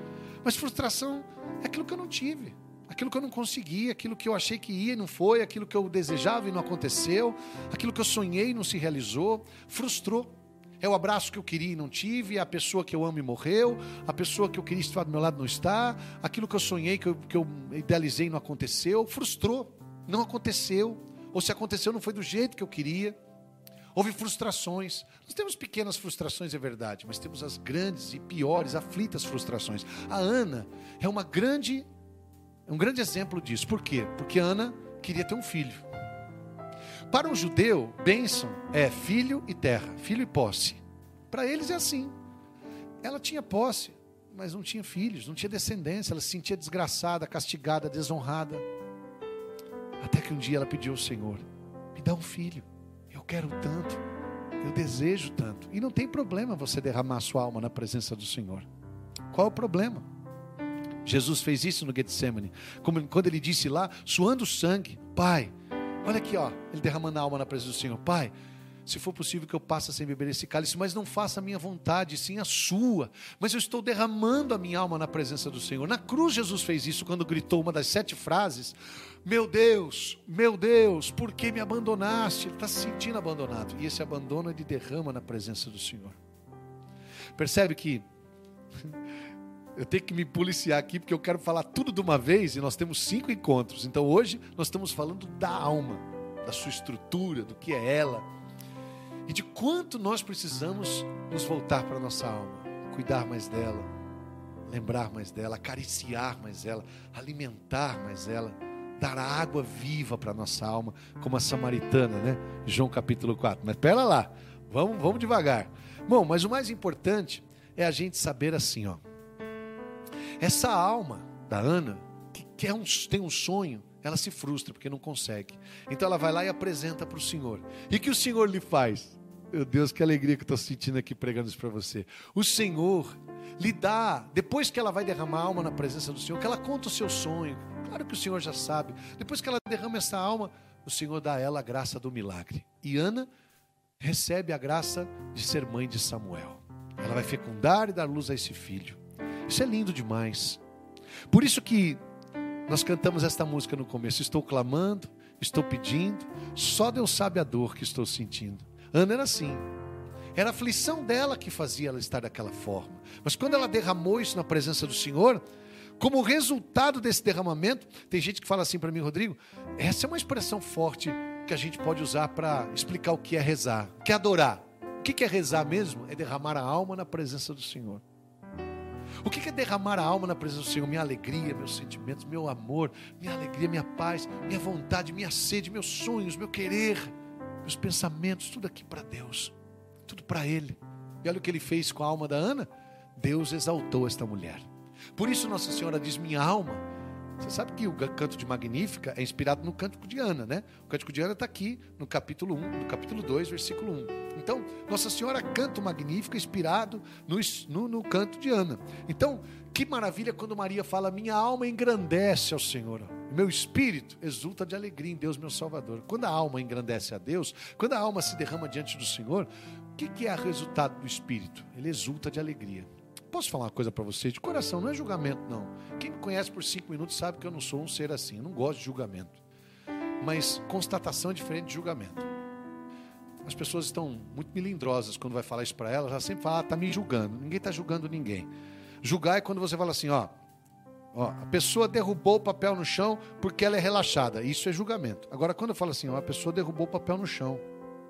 Mas frustração é aquilo que eu não tive, aquilo que eu não consegui, aquilo que eu achei que ia e não foi, aquilo que eu desejava e não aconteceu, aquilo que eu sonhei e não se realizou. Frustrou. É o abraço que eu queria e não tive, a pessoa que eu amo e morreu, a pessoa que eu queria estar do meu lado não está, aquilo que eu sonhei, que eu, que eu idealizei não aconteceu, frustrou, não aconteceu, ou se aconteceu não foi do jeito que eu queria. Houve frustrações. Nós temos pequenas frustrações, é verdade, mas temos as grandes e piores, aflitas frustrações. A Ana é uma grande, um grande exemplo disso. Por quê? Porque Ana queria ter um filho. Para um judeu, bênção é filho e terra, filho e posse. Para eles é assim. Ela tinha posse, mas não tinha filhos, não tinha descendência, ela se sentia desgraçada, castigada, desonrada. Até que um dia ela pediu ao Senhor: me dá um filho, eu quero tanto, eu desejo tanto. E não tem problema você derramar sua alma na presença do Senhor. Qual é o problema? Jesus fez isso no Getsemane, como quando ele disse lá, suando sangue, Pai, Olha aqui, ó, ele derramando a alma na presença do Senhor. Pai, se for possível que eu passe sem beber esse cálice, mas não faça a minha vontade, sim a sua. Mas eu estou derramando a minha alma na presença do Senhor. Na cruz, Jesus fez isso quando gritou uma das sete frases: Meu Deus, meu Deus, por que me abandonaste? Ele está se sentindo abandonado. E esse abandono ele derrama na presença do Senhor. Percebe que eu tenho que me policiar aqui porque eu quero falar tudo de uma vez e nós temos cinco encontros. Então hoje nós estamos falando da alma, da sua estrutura, do que é ela e de quanto nós precisamos nos voltar para a nossa alma, cuidar mais dela, lembrar mais dela, acariciar mais ela, alimentar mais ela, dar água viva para a nossa alma, como a samaritana, né? João capítulo 4. Mas espera lá, vamos, vamos devagar. Bom, mas o mais importante é a gente saber assim, ó essa alma da Ana, que quer um, tem um sonho, ela se frustra porque não consegue. Então ela vai lá e apresenta para o Senhor. E que o Senhor lhe faz? Meu Deus, que alegria que eu estou sentindo aqui pregando isso para você. O Senhor lhe dá, depois que ela vai derramar a alma na presença do Senhor, que ela conta o seu sonho. Claro que o Senhor já sabe. Depois que ela derrama essa alma, o Senhor dá a ela a graça do milagre. E Ana recebe a graça de ser mãe de Samuel. Ela vai fecundar e dar luz a esse filho. Isso é lindo demais. Por isso que nós cantamos esta música no começo. Estou clamando, estou pedindo, só Deus sabe a dor que estou sentindo. Ana era assim. Era a aflição dela que fazia ela estar daquela forma. Mas quando ela derramou isso na presença do Senhor, como resultado desse derramamento, tem gente que fala assim para mim, Rodrigo, essa é uma expressão forte que a gente pode usar para explicar o que é rezar, o que é adorar. O que é rezar mesmo? É derramar a alma na presença do Senhor. O que é derramar a alma na presença do Senhor? Minha alegria, meus sentimentos, meu amor, minha alegria, minha paz, minha vontade, minha sede, meus sonhos, meu querer, meus pensamentos, tudo aqui para Deus, tudo para Ele. E olha o que ele fez com a alma da Ana. Deus exaltou esta mulher. Por isso Nossa Senhora diz: Minha alma. Você sabe que o canto de Magnífica é inspirado no cântico de Ana, né? O cântico de Ana está aqui no capítulo 1, no capítulo 2, versículo 1. Então, Nossa Senhora canta o Magnífica inspirado no, no, no, canto de Ana. Então, que maravilha quando Maria fala: Minha alma engrandece ao Senhor, meu espírito exulta de alegria em Deus, meu Salvador. Quando a alma engrandece a Deus, quando a alma se derrama diante do Senhor, o que, que é o resultado do espírito? Ele exulta de alegria. Posso falar uma coisa para você de coração, não é julgamento, não. Quem me conhece por cinco minutos sabe que eu não sou um ser assim, eu não gosto de julgamento. Mas constatação é diferente de julgamento. As pessoas estão muito melindrosas quando vai falar isso para elas, elas sempre falam, ah, tá me julgando. Ninguém está julgando ninguém. Julgar é quando você fala assim, ó, ó, a pessoa derrubou o papel no chão porque ela é relaxada. Isso é julgamento. Agora, quando eu falo assim, ó, a pessoa derrubou o papel no chão.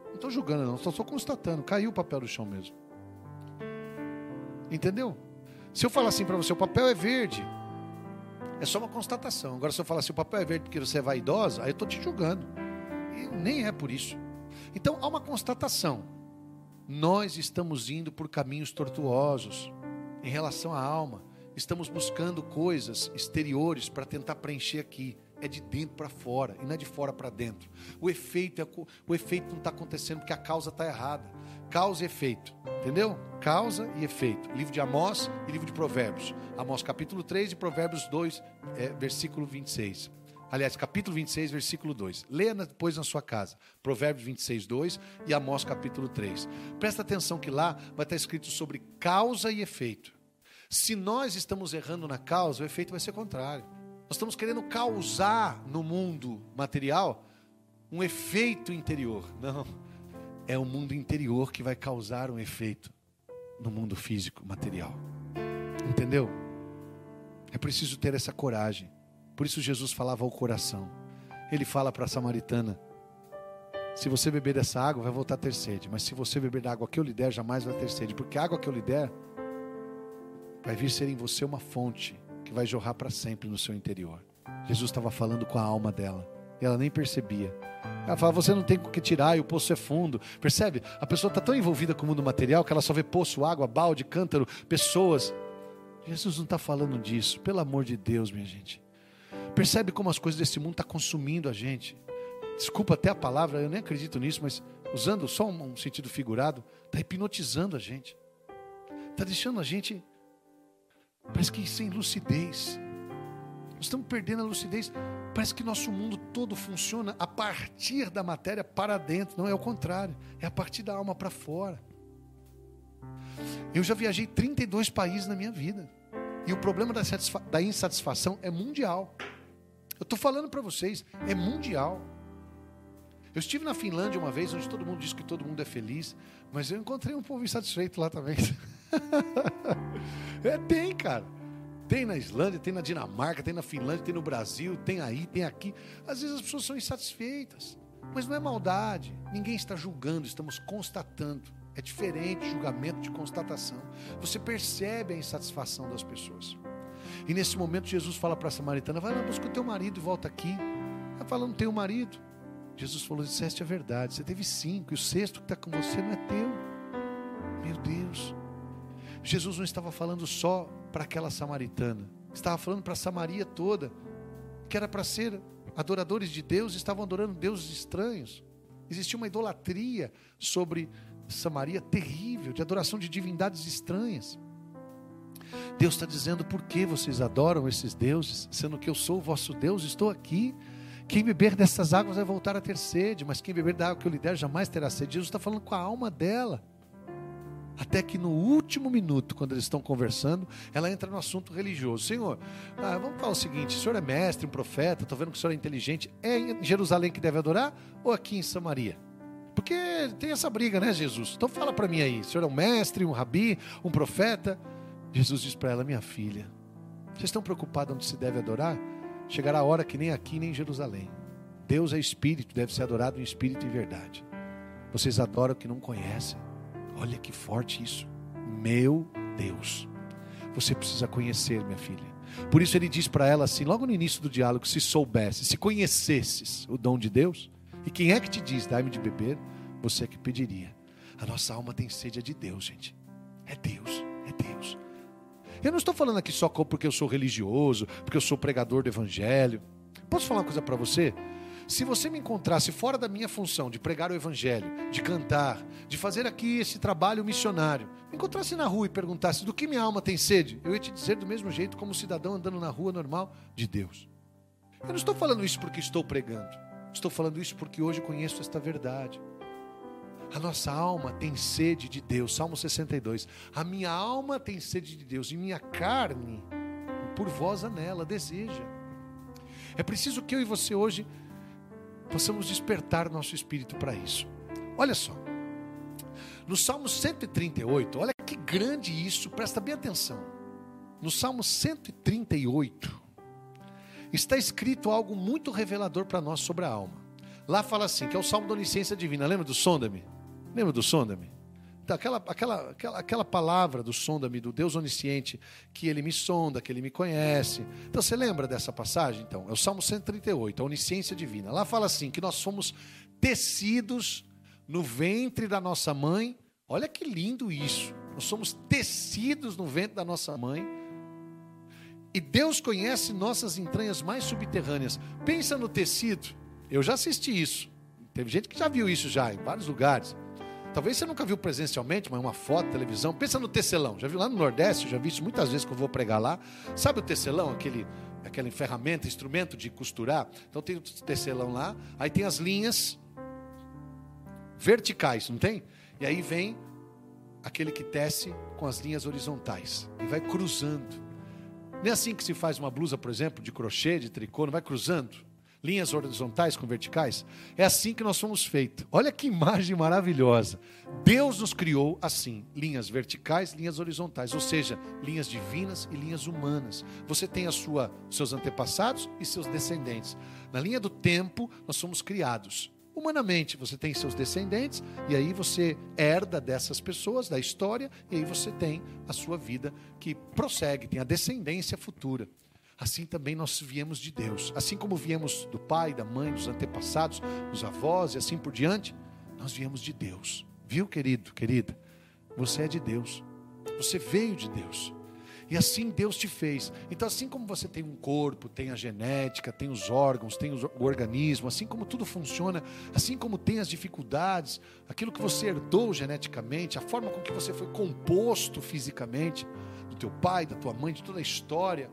Não estou julgando, não, só constatando, caiu o papel no chão mesmo. Entendeu? Se eu falar assim para você, o papel é verde, é só uma constatação. Agora, se eu falar assim, o papel é verde porque você é vaidosa, aí eu estou te julgando. E nem é por isso. Então há uma constatação. Nós estamos indo por caminhos tortuosos em relação à alma. Estamos buscando coisas exteriores para tentar preencher aqui. É de dentro para fora e não é de fora para dentro. O efeito, é, o efeito não está acontecendo porque a causa está errada. Causa e efeito. Entendeu? Causa e efeito. Livro de Amós e livro de Provérbios. Amós capítulo 3 e Provérbios 2, é, versículo 26. Aliás, capítulo 26, versículo 2. Leia depois na sua casa. Provérbios 26, 2 e Amós capítulo 3. Presta atenção que lá vai estar escrito sobre causa e efeito. Se nós estamos errando na causa, o efeito vai ser contrário. Nós estamos querendo causar no mundo material um efeito interior. Não. É o mundo interior que vai causar um efeito no mundo físico, material. Entendeu? É preciso ter essa coragem. Por isso Jesus falava ao coração. Ele fala para a samaritana: Se você beber dessa água, vai voltar a ter sede. Mas se você beber da água que eu lhe der, jamais vai ter sede. Porque a água que eu lhe der vai vir ser em você uma fonte que vai jorrar para sempre no seu interior. Jesus estava falando com a alma dela. E ela nem percebia. Ela fala: Você não tem o que tirar e o poço é fundo. Percebe? A pessoa está tão envolvida com o mundo material que ela só vê poço, água, balde, cântaro, pessoas. Jesus não está falando disso. Pelo amor de Deus, minha gente. Percebe como as coisas desse mundo estão tá consumindo a gente. Desculpa até a palavra, eu nem acredito nisso, mas usando só um sentido figurado, está hipnotizando a gente. Está deixando a gente, parece que sem lucidez. Nós estamos perdendo a lucidez. Parece que nosso mundo todo funciona a partir da matéria para dentro. Não é o contrário. É a partir da alma para fora. Eu já viajei 32 países na minha vida. E o problema da, da insatisfação é mundial. Eu estou falando para vocês, é mundial. Eu estive na Finlândia uma vez, onde todo mundo diz que todo mundo é feliz, mas eu encontrei um povo insatisfeito lá também. é, tem, cara. Tem na Islândia, tem na Dinamarca, tem na Finlândia, tem no Brasil, tem aí, tem aqui. Às vezes as pessoas são insatisfeitas, mas não é maldade. Ninguém está julgando, estamos constatando. É diferente julgamento de constatação. Você percebe a insatisfação das pessoas. E nesse momento Jesus fala para a samaritana: vai lá, busca o teu marido e volta aqui. Ela fala: não tenho marido. Jesus falou: disseste a verdade, você teve cinco, e o sexto que está com você não é teu. Meu Deus. Jesus não estava falando só para aquela samaritana, estava falando para a Samaria toda, que era para ser adoradores de Deus, estavam adorando deuses estranhos. Existia uma idolatria sobre Samaria terrível, de adoração de divindades estranhas. Deus está dizendo por que vocês adoram esses deuses, sendo que eu sou o vosso Deus, estou aqui. Quem beber dessas águas vai voltar a ter sede, mas quem beber da água que eu lhe der jamais terá sede. Jesus está falando com a alma dela. Até que no último minuto, quando eles estão conversando, ela entra no assunto religioso. Senhor, ah, vamos falar o seguinte: o senhor é mestre, um profeta, estou vendo que o senhor é inteligente. É em Jerusalém que deve adorar ou aqui em Samaria? Porque tem essa briga, né, Jesus? Então fala para mim aí: o senhor é um mestre, um rabi, um profeta? Jesus diz para ela: Minha filha, vocês estão preocupados onde se deve adorar? Chegará a hora que nem aqui nem em Jerusalém. Deus é espírito, deve ser adorado em espírito e verdade. Vocês adoram o que não conhecem. Olha que forte isso. Meu Deus. Você precisa conhecer, minha filha. Por isso ele diz para ela assim, logo no início do diálogo: se soubesse, se conhecesses o dom de Deus, e quem é que te diz, dai-me de beber? Você é que pediria. A nossa alma tem sede é de Deus, gente. É Deus, é Deus. Eu não estou falando aqui só porque eu sou religioso, porque eu sou pregador do evangelho. Posso falar uma coisa para você? Se você me encontrasse fora da minha função de pregar o evangelho, de cantar, de fazer aqui esse trabalho missionário, me encontrasse na rua e perguntasse do que minha alma tem sede, eu ia te dizer do mesmo jeito como um cidadão andando na rua normal de Deus. Eu não estou falando isso porque estou pregando. Estou falando isso porque hoje conheço esta verdade. A nossa alma tem sede de Deus. Salmo 62. A minha alma tem sede de Deus e minha carne, por vós anela, deseja. É preciso que eu e você hoje possamos despertar nosso espírito para isso. Olha só. No Salmo 138, olha que grande isso, presta bem atenção. No Salmo 138, está escrito algo muito revelador para nós sobre a alma. Lá fala assim, que é o Salmo da Onisciência Divina. Lembra do Sonda-me? Lembra do sonda-me? Aquela, aquela, aquela, aquela palavra do sonda-me, do Deus onisciente, que ele me sonda, que ele me conhece. Então você lembra dessa passagem? Então, é o Salmo 138, a onisciência divina. Lá fala assim: que nós somos tecidos no ventre da nossa mãe. Olha que lindo isso. Nós somos tecidos no ventre da nossa mãe. E Deus conhece nossas entranhas mais subterrâneas. Pensa no tecido. Eu já assisti isso. Teve gente que já viu isso já em vários lugares. Talvez você nunca viu presencialmente, mas uma foto, televisão. Pensa no tecelão. Já viu lá no Nordeste? Já vi isso muitas vezes que eu vou pregar lá. Sabe o tecelão? Aquele, aquela ferramenta, instrumento de costurar. Então tem o tecelão lá. Aí tem as linhas verticais, não tem? E aí vem aquele que tece com as linhas horizontais e vai cruzando. Não é assim que se faz uma blusa, por exemplo, de crochê, de tricô, não vai cruzando? Linhas horizontais com verticais. É assim que nós somos feitos. Olha que imagem maravilhosa. Deus nos criou assim: linhas verticais, linhas horizontais, ou seja, linhas divinas e linhas humanas. Você tem a sua, seus antepassados e seus descendentes. Na linha do tempo, nós somos criados. Humanamente, você tem seus descendentes, e aí você herda dessas pessoas, da história, e aí você tem a sua vida que prossegue, tem a descendência futura assim também nós viemos de Deus. Assim como viemos do pai, da mãe, dos antepassados, dos avós e assim por diante, nós viemos de Deus. Viu, querido, querida? Você é de Deus. Você veio de Deus. E assim Deus te fez. Então, assim como você tem um corpo, tem a genética, tem os órgãos, tem o organismo, assim como tudo funciona, assim como tem as dificuldades, aquilo que você herdou geneticamente, a forma com que você foi composto fisicamente, do teu pai, da tua mãe, de toda a história,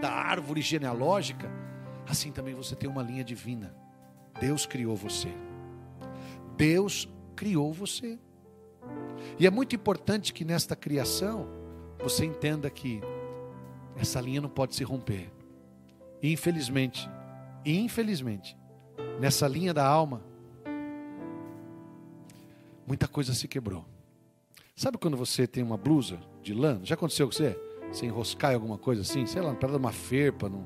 da árvore genealógica, assim também você tem uma linha divina. Deus criou você. Deus criou você. E é muito importante que nesta criação você entenda que essa linha não pode se romper. E infelizmente, infelizmente, nessa linha da alma, muita coisa se quebrou. Sabe quando você tem uma blusa de lã? Já aconteceu com você? Se enroscar em alguma coisa assim, sei lá, perto de uma ferpa, num,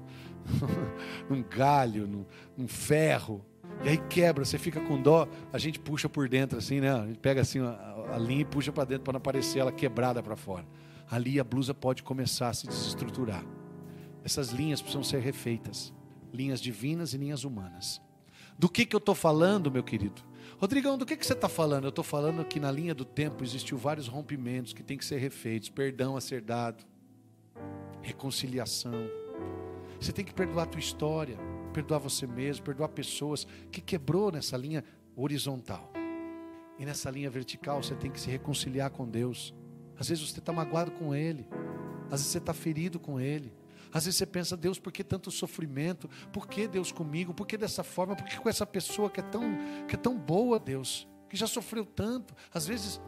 num galho, num, num, ferro. E aí quebra, você fica com dó, a gente puxa por dentro assim, né? A gente pega assim a, a linha e puxa para dentro para não aparecer ela quebrada para fora. Ali a blusa pode começar a se desestruturar. Essas linhas precisam ser refeitas, linhas divinas e linhas humanas. Do que que eu estou falando, meu querido? Rodrigão, do que, que você está falando? Eu estou falando que na linha do tempo existiu vários rompimentos que têm que ser refeitos, perdão a ser dado, reconciliação. Você tem que perdoar a tua história, perdoar você mesmo, perdoar pessoas que quebrou nessa linha horizontal. E nessa linha vertical você tem que se reconciliar com Deus. Às vezes você está magoado com Ele, às vezes você está ferido com Ele. Às vezes você pensa, Deus, por que tanto sofrimento? Por que Deus comigo? Por que dessa forma? Por que com essa pessoa que é tão, que é tão boa, Deus? Que já sofreu tanto. Às vezes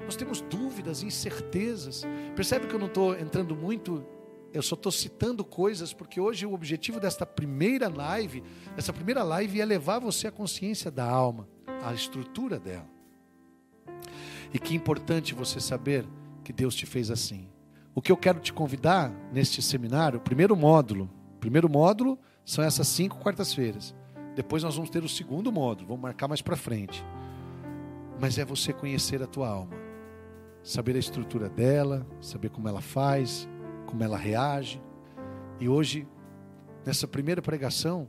nós temos dúvidas, incertezas. Percebe que eu não estou entrando muito eu só estou citando coisas porque hoje o objetivo desta primeira live, essa primeira live é levar você à consciência da alma, à estrutura dela. E que importante você saber que Deus te fez assim. O que eu quero te convidar neste seminário, primeiro módulo, primeiro módulo são essas cinco quartas-feiras. Depois nós vamos ter o segundo módulo, vamos marcar mais para frente. Mas é você conhecer a tua alma, saber a estrutura dela, saber como ela faz, como ela reage. E hoje, nessa primeira pregação,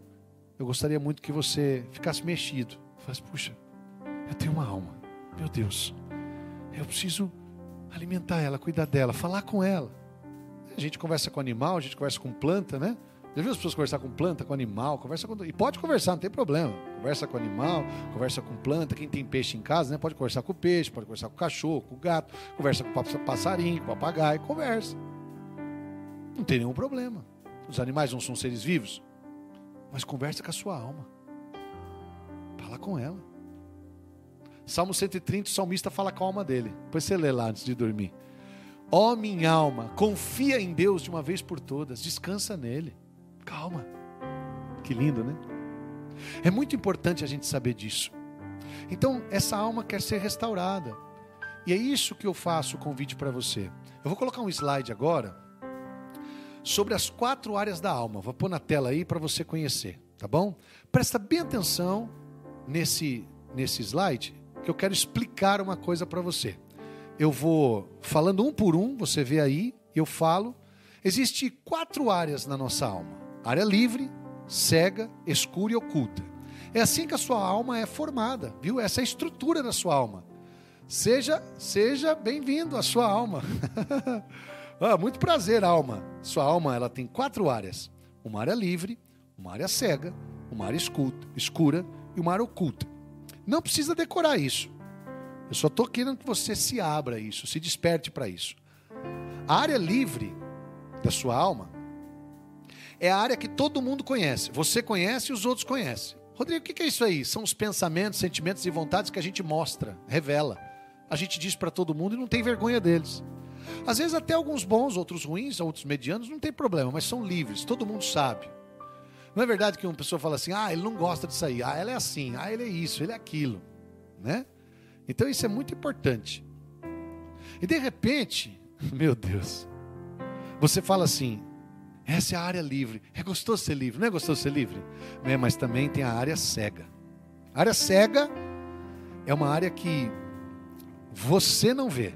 eu gostaria muito que você ficasse mexido. Falasse, puxa, eu tenho uma alma, meu Deus, eu preciso alimentar ela, cuidar dela, falar com ela. A gente conversa com animal, a gente conversa com planta, né? Já viu as pessoas conversar com planta, com animal, conversa com. E pode conversar, não tem problema. Conversa com animal, conversa com planta. Quem tem peixe em casa, né? Pode conversar com o peixe, pode conversar com o cachorro, com o gato, conversa com o passarinho, com o papagaio, conversa. Não tem nenhum problema. Os animais não são seres vivos. Mas conversa com a sua alma. Fala com ela. Salmo 130, o salmista fala com a alma dele. Depois você lê lá antes de dormir. Ó oh, minha alma, confia em Deus de uma vez por todas. Descansa nele. Calma. Que lindo, né? É muito importante a gente saber disso. Então, essa alma quer ser restaurada. E é isso que eu faço o convite para você. Eu vou colocar um slide agora sobre as quatro áreas da alma. Vou pôr na tela aí para você conhecer, tá bom? Presta bem atenção nesse, nesse slide, que eu quero explicar uma coisa para você. Eu vou falando um por um, você vê aí, eu falo. Existem quatro áreas na nossa alma: área livre, cega, escura e oculta. É assim que a sua alma é formada, viu? Essa é a estrutura da sua alma. Seja, seja bem-vindo à sua alma. Ah, muito prazer, alma. Sua alma ela tem quatro áreas: uma área livre, uma área cega, uma área escura e uma área oculta. Não precisa decorar isso. Eu só estou querendo que você se abra a isso, se desperte para isso. A área livre da sua alma é a área que todo mundo conhece. Você conhece e os outros conhecem. Rodrigo, o que é isso aí? São os pensamentos, sentimentos e vontades que a gente mostra, revela. A gente diz para todo mundo e não tem vergonha deles. Às vezes até alguns bons, outros ruins, outros medianos, não tem problema, mas são livres, todo mundo sabe. Não é verdade que uma pessoa fala assim: "Ah, ele não gosta de sair. Ah, ela é assim. Ah, ele é isso, ele é aquilo", né? Então isso é muito importante. E de repente, meu Deus, você fala assim: essa é a área livre. É gostoso ser livre, não é gostoso ser livre? É, mas também tem a área cega. A área cega é uma área que você não vê,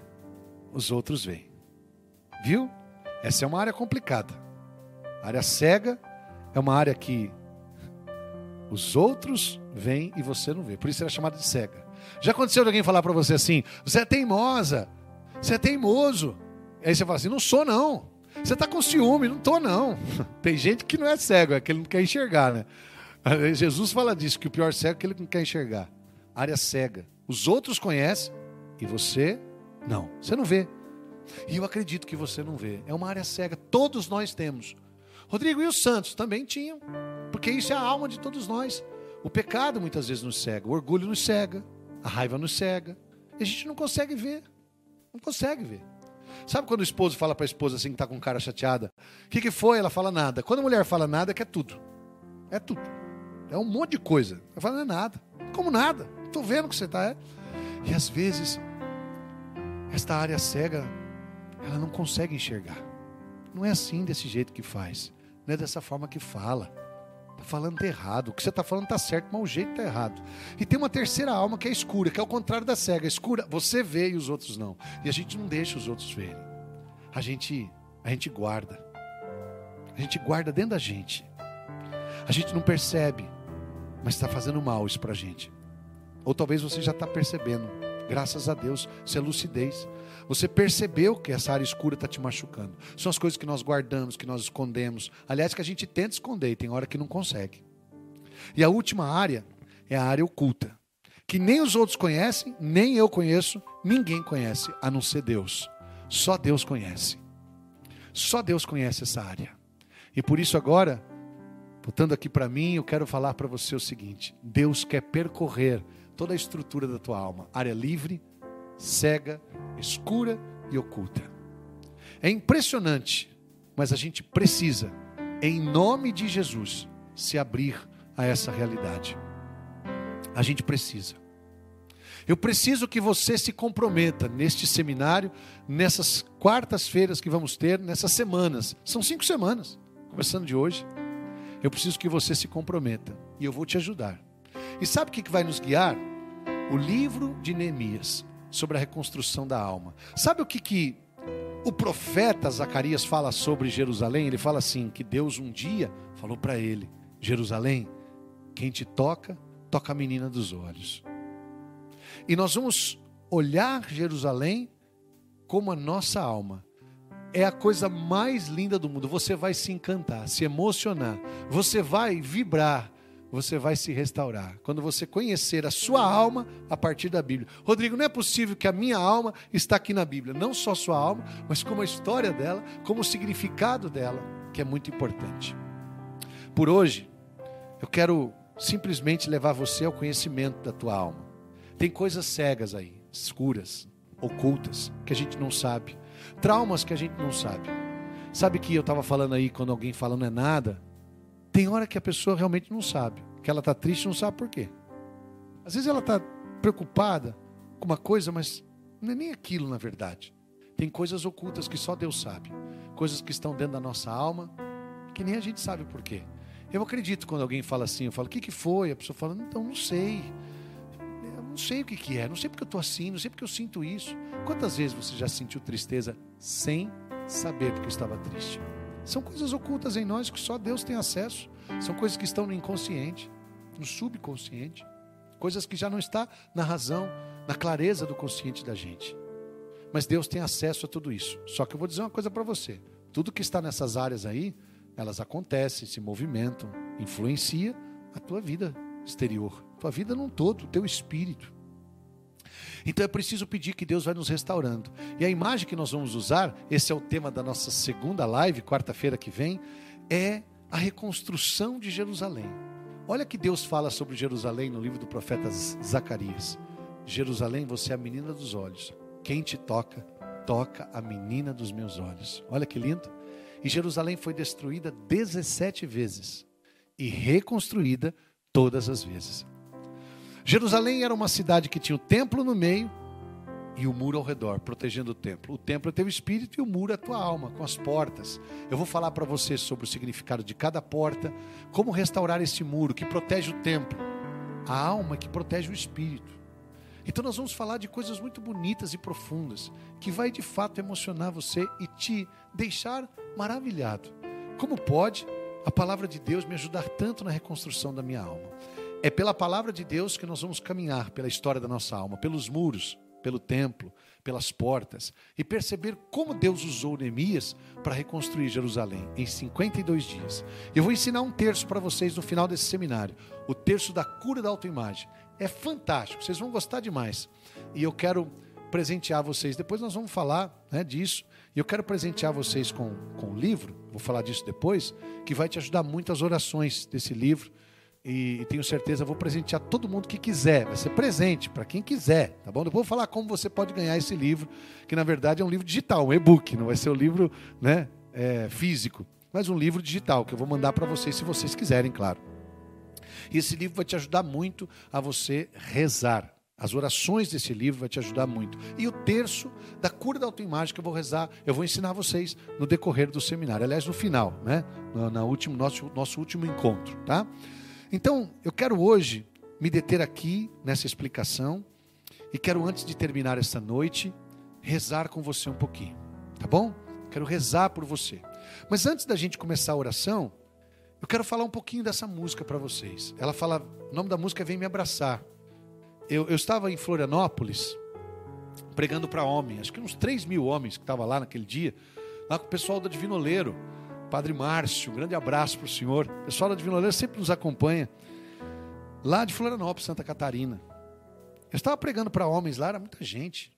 os outros veem. Viu? Essa é uma área complicada. A área cega é uma área que os outros veem e você não vê. Por isso ela é chamada de cega. Já aconteceu de alguém falar para você assim: você é teimosa, você é teimoso. Aí você fala assim: não sou não. Você está com ciúme, não estou não. Tem gente que não é cego, é que não quer enxergar, né? Jesus fala disso, que o pior cego é que ele não quer enxergar. Área cega. Os outros conhecem e você não. Você não vê. E eu acredito que você não vê. É uma área cega. Todos nós temos. Rodrigo e os santos também tinham. Porque isso é a alma de todos nós. O pecado muitas vezes nos cega, o orgulho nos cega, a raiva nos cega. E a gente não consegue ver. Não consegue ver. Sabe quando o esposo fala para a esposa assim que está com cara chateada? O que, que foi? Ela fala nada. Quando a mulher fala nada, é que é tudo. É tudo. É um monte de coisa. Ela fala, não é nada. Como nada? Estou vendo que você está. É. E às vezes, esta área cega, ela não consegue enxergar. Não é assim, desse jeito que faz. Não é dessa forma que fala. Está falando errado. O que você está falando está certo, mas o jeito está errado. E tem uma terceira alma que é escura, que é o contrário da cega. Escura, você vê e os outros não. E a gente não deixa os outros verem. A gente, a gente guarda. A gente guarda dentro da gente. A gente não percebe, mas está fazendo mal isso para a gente. Ou talvez você já está percebendo. Graças a Deus, isso é lucidez. Você percebeu que essa área escura está te machucando. São as coisas que nós guardamos, que nós escondemos. Aliás, que a gente tenta esconder e tem hora que não consegue. E a última área é a área oculta. Que nem os outros conhecem, nem eu conheço, ninguém conhece, a não ser Deus. Só Deus conhece. Só Deus conhece essa área. E por isso agora, voltando aqui para mim, eu quero falar para você o seguinte: Deus quer percorrer toda a estrutura da tua alma, área livre, cega, escura e oculta. É impressionante, mas a gente precisa, em nome de Jesus, se abrir a essa realidade. A gente precisa. Eu preciso que você se comprometa neste seminário, nessas quartas-feiras que vamos ter, nessas semanas. São cinco semanas, começando de hoje. Eu preciso que você se comprometa e eu vou te ajudar. E sabe o que vai nos guiar? O livro de Neemias sobre a reconstrução da alma. Sabe o que, que o profeta Zacarias fala sobre Jerusalém? Ele fala assim: que Deus um dia falou para ele: Jerusalém, quem te toca, toca a menina dos olhos. E nós vamos olhar Jerusalém como a nossa alma. É a coisa mais linda do mundo. Você vai se encantar, se emocionar, você vai vibrar você vai se restaurar. Quando você conhecer a sua alma a partir da Bíblia. Rodrigo, não é possível que a minha alma está aqui na Bíblia. Não só sua alma, mas como a história dela, como o significado dela, que é muito importante. Por hoje, eu quero simplesmente levar você ao conhecimento da tua alma. Tem coisas cegas aí, escuras, ocultas, que a gente não sabe. Traumas que a gente não sabe. Sabe que eu estava falando aí, quando alguém fala não é nada, tem hora que a pessoa realmente não sabe, que ela está triste não sabe por quê. Às vezes ela está preocupada com uma coisa, mas não é nem aquilo na verdade. Tem coisas ocultas que só Deus sabe, coisas que estão dentro da nossa alma, que nem a gente sabe por quê. Eu acredito quando alguém fala assim, eu falo, o que, que foi? A pessoa fala, então não sei. Eu não sei o que, que é, não sei porque eu estou assim, não sei porque eu sinto isso. Quantas vezes você já sentiu tristeza sem saber porque estava triste? São coisas ocultas em nós que só Deus tem acesso. São coisas que estão no inconsciente, no subconsciente, coisas que já não está na razão, na clareza do consciente da gente. Mas Deus tem acesso a tudo isso. Só que eu vou dizer uma coisa para você: tudo que está nessas áreas aí, elas acontecem, se movimentam, influencia a tua vida exterior, tua vida num todo, o teu espírito. Então é preciso pedir que Deus vai nos restaurando. E a imagem que nós vamos usar, esse é o tema da nossa segunda live, quarta-feira que vem, é a reconstrução de Jerusalém. Olha que Deus fala sobre Jerusalém no livro do profeta Zacarias. Jerusalém, você é a menina dos olhos. Quem te toca, toca a menina dos meus olhos. Olha que lindo. E Jerusalém foi destruída 17 vezes e reconstruída todas as vezes. Jerusalém era uma cidade que tinha o templo no meio e o muro ao redor, protegendo o templo. O templo é teu espírito e o muro é a tua alma, com as portas. Eu vou falar para você sobre o significado de cada porta, como restaurar esse muro que protege o templo, a alma que protege o espírito. Então nós vamos falar de coisas muito bonitas e profundas, que vai de fato emocionar você e te deixar maravilhado. Como pode a palavra de Deus me ajudar tanto na reconstrução da minha alma? É pela palavra de Deus que nós vamos caminhar pela história da nossa alma, pelos muros, pelo templo, pelas portas e perceber como Deus usou Neemias para reconstruir Jerusalém em 52 dias. Eu vou ensinar um terço para vocês no final desse seminário, o terço da cura da autoimagem. É fantástico, vocês vão gostar demais. E eu quero presentear vocês, depois nós vamos falar né, disso, e eu quero presentear vocês com, com um livro, vou falar disso depois, que vai te ajudar muito as orações desse livro e, tenho certeza vou presentear todo mundo que quiser. Vai ser presente para quem quiser, tá bom? Depois vou falar como você pode ganhar esse livro, que na verdade é um livro digital, um e-book, não vai ser um livro né, é, físico, mas um livro digital que eu vou mandar para vocês se vocês quiserem, claro. E esse livro vai te ajudar muito a você rezar. As orações desse livro vai te ajudar muito. E o terço da cura da autoimagem que eu vou rezar, eu vou ensinar vocês no decorrer do seminário. Aliás, no final, né? No, no último, nosso, nosso último encontro, tá? Então, eu quero hoje me deter aqui nessa explicação e quero, antes de terminar essa noite, rezar com você um pouquinho, tá bom? Quero rezar por você. Mas antes da gente começar a oração, eu quero falar um pouquinho dessa música para vocês. Ela fala, o nome da música é Vem Me Abraçar. Eu, eu estava em Florianópolis, pregando para homens, acho que uns 3 mil homens que estavam lá naquele dia, lá com o pessoal do Divino Oleiro. Padre Márcio, um grande abraço para o senhor. O pessoal da Divina Oleira sempre nos acompanha. Lá de Florianópolis, Santa Catarina. Eu estava pregando para homens lá, era muita gente.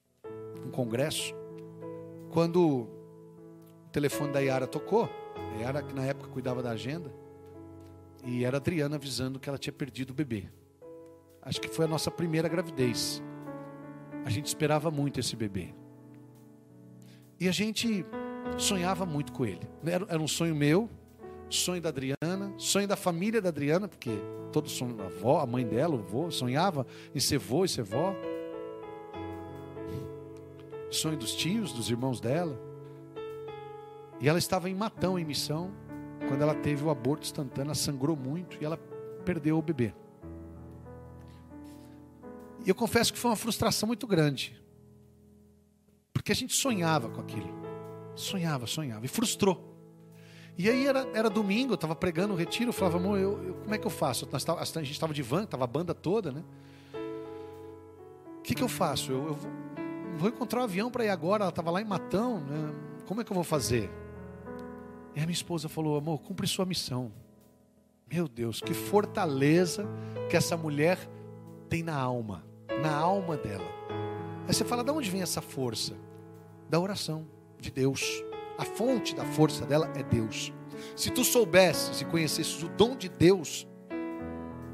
Um congresso. Quando o telefone da Yara tocou, a Yara que na época cuidava da agenda, e era a Adriana avisando que ela tinha perdido o bebê. Acho que foi a nossa primeira gravidez. A gente esperava muito esse bebê. E a gente sonhava muito com ele. Era, era um sonho meu, sonho da Adriana, sonho da família da Adriana, porque todos sonham, a avó, a mãe dela, o avô, sonhava em ser avô e ser vó. Sonho dos tios, dos irmãos dela. E ela estava em Matão, em missão, quando ela teve o aborto instantâneo, sangrou muito e ela perdeu o bebê. E eu confesso que foi uma frustração muito grande. Porque a gente sonhava com aquilo. Sonhava, sonhava. E frustrou. E aí era, era domingo, eu estava pregando o retiro, eu falava, amor, eu, eu, como é que eu faço? a gente estava de van, estava a banda toda, né? O que, que eu faço? Eu, eu vou, encontrar um avião para ir agora, ela estava lá em Matão, né? como é que eu vou fazer? E a minha esposa falou, amor, cumpre sua missão. Meu Deus, que fortaleza que essa mulher tem na alma, na alma dela. Aí você fala, de onde vem essa força? Da oração de Deus. A fonte da força dela é Deus. Se tu soubesses e conhecesses o dom de Deus,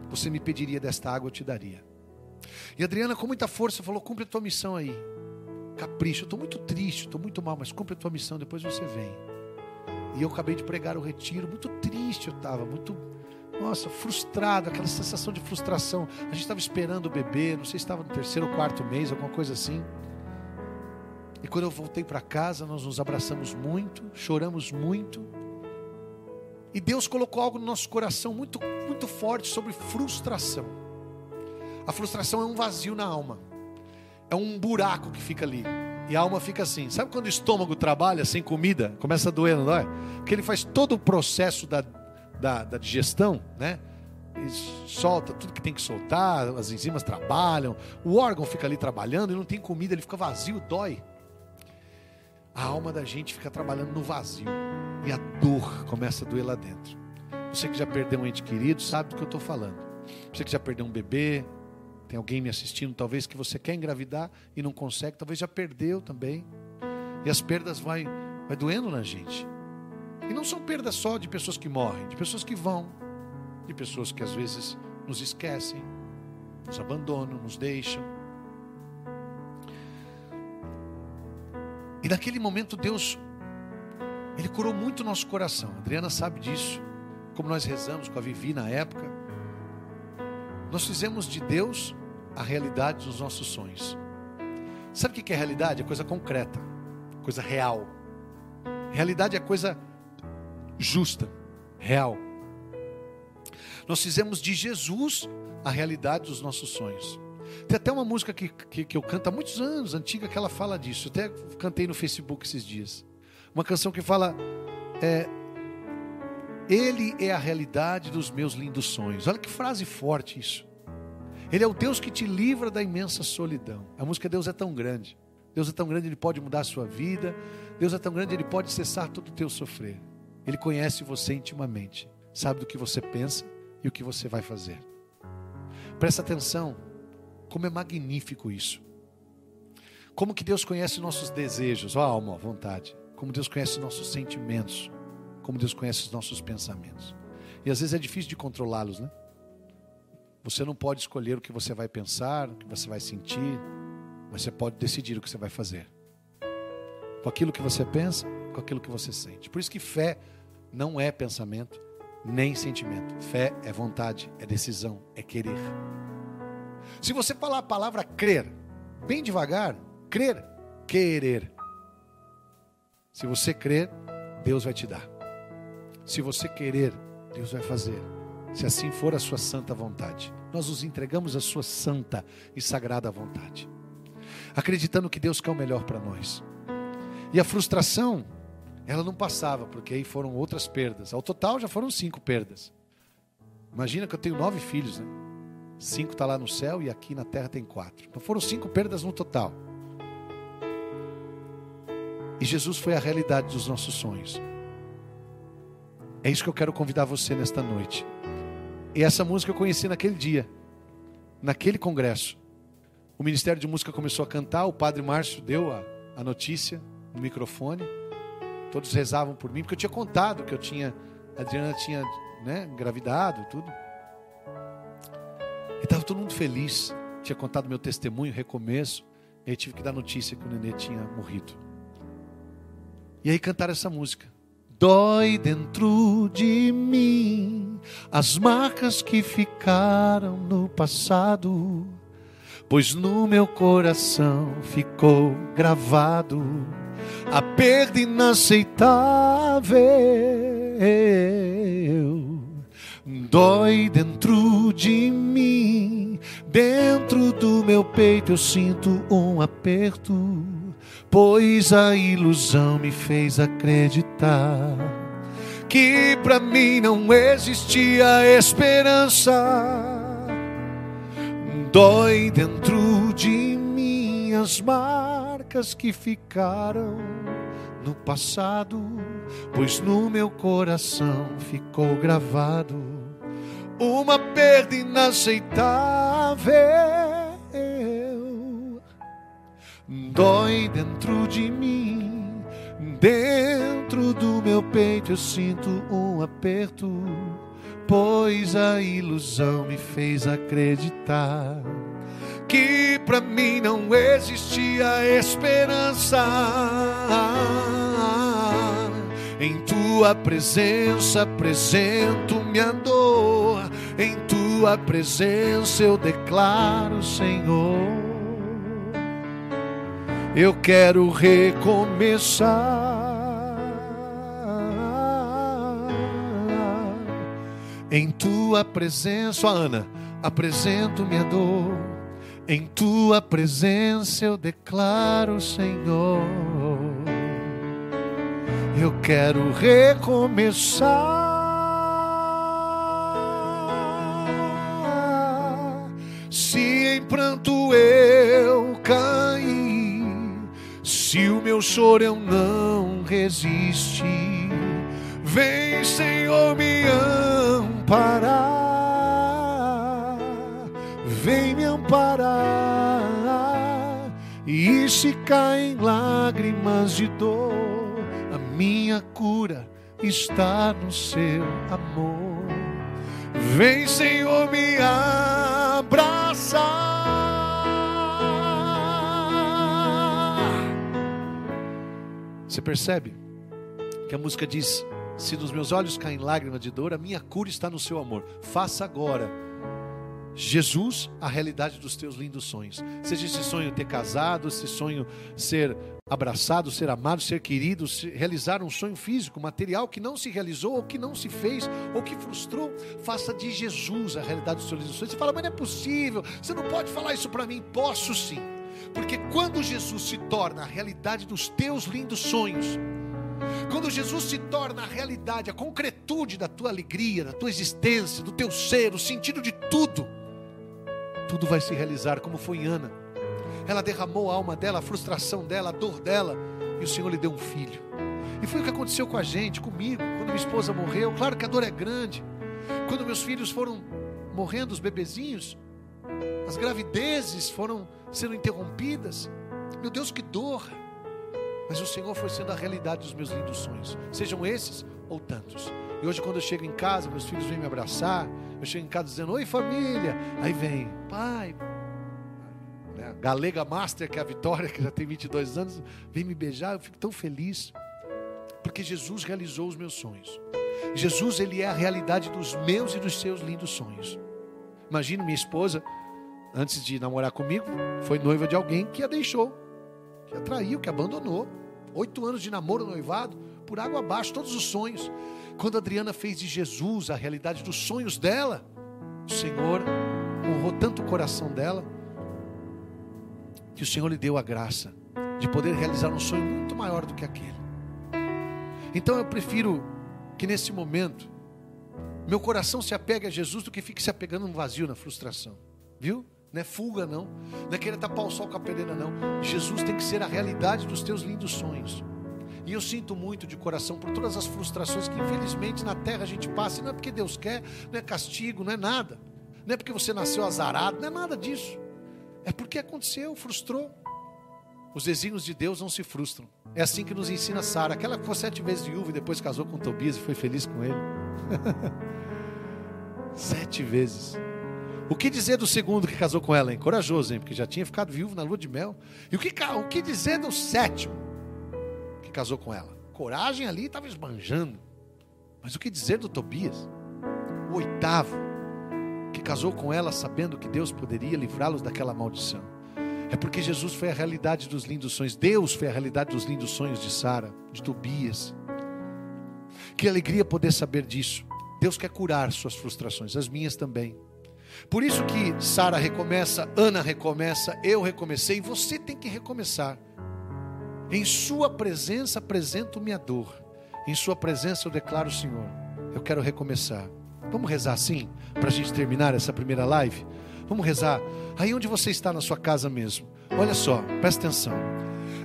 você me pediria desta água, eu te daria. E Adriana, com muita força, falou: cumpre a tua missão aí. Capricho, estou muito triste, estou muito mal, mas cumpre a tua missão, depois você vem. E eu acabei de pregar o retiro, muito triste eu estava, muito, nossa, frustrado, aquela sensação de frustração. A gente estava esperando o bebê, não sei se estava no terceiro ou quarto mês, alguma coisa assim. E quando eu voltei para casa, nós nos abraçamos muito, choramos muito. E Deus colocou algo no nosso coração muito, muito forte sobre frustração. A frustração é um vazio na alma, é um buraco que fica ali. E a alma fica assim. Sabe quando o estômago trabalha sem comida? Começa a doer, não é? Porque ele faz todo o processo da, da, da digestão, né? E solta tudo que tem que soltar, as enzimas trabalham, o órgão fica ali trabalhando e não tem comida, ele fica vazio, dói a alma da gente fica trabalhando no vazio e a dor começa a doer lá dentro. Você que já perdeu um ente querido sabe do que eu estou falando. Você que já perdeu um bebê, Tem alguém me assistindo, talvez que você quer engravidar e não consegue, talvez já perdeu também. E as perdas vai, vai doendo na gente. E não são perdas só de pessoas que morrem, de pessoas que vão, de pessoas que às vezes nos esquecem, nos abandonam, nos deixam. E naquele momento Deus, Ele curou muito o nosso coração. A Adriana sabe disso, como nós rezamos com a Vivi na época. Nós fizemos de Deus a realidade dos nossos sonhos. Sabe o que é realidade? É coisa concreta, coisa real. Realidade é coisa justa, real. Nós fizemos de Jesus a realidade dos nossos sonhos. Tem até uma música que, que, que, eu canto há muitos anos, antiga, que ela fala disso. Eu até cantei no Facebook esses dias. Uma canção que fala: é, Ele é a realidade dos meus lindos sonhos. Olha que frase forte isso. Ele é o Deus que te livra da imensa solidão. A música Deus é tão grande. Deus é tão grande, Ele pode mudar a sua vida. Deus é tão grande, Ele pode cessar todo o teu sofrer. Ele conhece você intimamente, sabe do que você pensa e o que você vai fazer. Presta atenção, como é magnífico isso. Como que Deus conhece nossos desejos, ó alma, ó vontade. Como Deus conhece nossos sentimentos. Como Deus conhece os nossos pensamentos. E às vezes é difícil de controlá-los, né? Você não pode escolher o que você vai pensar, o que você vai sentir, mas você pode decidir o que você vai fazer. Com aquilo que você pensa, com aquilo que você sente. Por isso que fé não é pensamento, nem sentimento. Fé é vontade, é decisão, é querer. Se você falar a palavra crer, bem devagar, crer, querer. Se você crer, Deus vai te dar. Se você querer, Deus vai fazer. Se assim for a sua santa vontade. Nós nos entregamos a sua santa e sagrada vontade. Acreditando que Deus quer o melhor para nós. E a frustração ela não passava, porque aí foram outras perdas. Ao total já foram cinco perdas. Imagina que eu tenho nove filhos, né? Cinco está lá no céu e aqui na terra tem quatro. Então foram cinco perdas no total. E Jesus foi a realidade dos nossos sonhos. É isso que eu quero convidar você nesta noite. E essa música eu conheci naquele dia, naquele congresso. O Ministério de Música começou a cantar, o Padre Márcio deu a, a notícia no microfone. Todos rezavam por mim, porque eu tinha contado que eu tinha, a Adriana tinha né, engravidado, tudo. Todo mundo feliz. Tinha contado meu testemunho, recomeço. E aí tive que dar notícia que o nenê tinha morrido. E aí cantaram essa música. Dói dentro de mim as marcas que ficaram no passado, pois no meu coração ficou gravado a perda inaceitável. Dói dentro de mim, dentro do meu peito eu sinto um aperto, pois a ilusão me fez acreditar que para mim não existia esperança. Dói dentro de mim as marcas que ficaram no passado, pois no meu coração ficou gravado uma perda inaceitável. Dói dentro de mim, dentro do meu peito eu sinto um aperto, pois a ilusão me fez acreditar que para mim não existia esperança. Em tua presença apresento minha dor, em tua presença eu declaro, Senhor. Eu quero recomeçar. Em tua presença, Ana, apresento minha dor em tua presença eu declaro, Senhor, eu quero recomeçar. Se em pranto eu cair, se o meu choro eu não resistir, vem, Senhor, me amparar. Vem me amparar se caem lágrimas de dor, minha cura está no seu amor. Vem, Senhor, me abraçar. Você percebe que a música diz: Se nos meus olhos caem lágrimas de dor, a minha cura está no seu amor. Faça agora. Jesus, a realidade dos teus lindos sonhos. Seja esse sonho ter casado, esse sonho ser abraçado, ser amado, ser querido, realizar um sonho físico, material que não se realizou, ou que não se fez, ou que frustrou. Faça de Jesus a realidade dos teus lindos sonhos. Você fala, mas não é possível, você não pode falar isso para mim. Posso sim. Porque quando Jesus se torna a realidade dos teus lindos sonhos, quando Jesus se torna a realidade, a concretude da tua alegria, da tua existência, do teu ser, o sentido de tudo, tudo vai se realizar como foi em Ana. Ela derramou a alma dela, a frustração dela, a dor dela, e o Senhor lhe deu um filho. E foi o que aconteceu com a gente, comigo, quando minha esposa morreu. Claro que a dor é grande. Quando meus filhos foram morrendo, os bebezinhos, as gravidezes foram sendo interrompidas. Meu Deus, que dor! Mas o Senhor foi sendo a realidade dos meus lindos sonhos, sejam esses ou tantos. E hoje, quando eu chego em casa, meus filhos vêm me abraçar. Eu chego em casa dizendo: Oi, família. Aí vem, pai. Né, Galega Master, que é a Vitória, que já tem 22 anos, vem me beijar. Eu fico tão feliz. Porque Jesus realizou os meus sonhos. Jesus, ele é a realidade dos meus e dos seus lindos sonhos. Imagina minha esposa antes de namorar comigo, foi noiva de alguém que a deixou, que a traiu, que abandonou. Oito anos de namoro, noivado, por água abaixo, todos os sonhos. Quando Adriana fez de Jesus a realidade dos sonhos dela, o Senhor honrou tanto o coração dela, que o Senhor lhe deu a graça de poder realizar um sonho muito maior do que aquele. Então eu prefiro que nesse momento meu coração se apegue a Jesus do que fique se apegando no vazio, na frustração. Viu? Não é fuga, não. Não é querer tapar o sol com a peneira, não. Jesus tem que ser a realidade dos teus lindos sonhos. E eu sinto muito de coração por todas as frustrações que infelizmente na terra a gente passa. E não é porque Deus quer, não é castigo, não é nada. Não é porque você nasceu azarado, não é nada disso. É porque aconteceu, frustrou. Os desígnios de Deus não se frustram. É assim que nos ensina Sara, aquela que foi sete vezes viúva e depois casou com Tobias e foi feliz com ele. sete vezes. O que dizer do segundo que casou com ela, hein? Corajoso, hein? Porque já tinha ficado viúvo na lua de mel. E o que, o que dizer do sétimo que casou com ela? Coragem ali estava esbanjando. Mas o que dizer do Tobias? O oitavo que casou com ela sabendo que Deus poderia livrá-los daquela maldição. É porque Jesus foi a realidade dos lindos sonhos. Deus foi a realidade dos lindos sonhos de Sara, de Tobias. Que alegria poder saber disso. Deus quer curar suas frustrações, as minhas também. Por isso que Sara recomeça, Ana recomeça, eu recomecei, você tem que recomeçar. Em Sua presença apresento minha dor. Em Sua presença eu declaro, Senhor, eu quero recomeçar. Vamos rezar assim, para a gente terminar essa primeira live? Vamos rezar. Aí onde você está na sua casa mesmo. Olha só, presta atenção.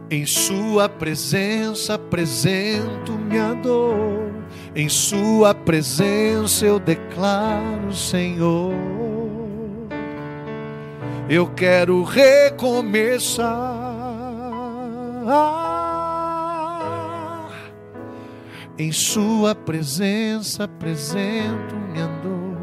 Em Sua presença apresento minha dor. Em Sua presença eu declaro, Senhor eu quero recomeçar. Em Sua presença apresento minha dor,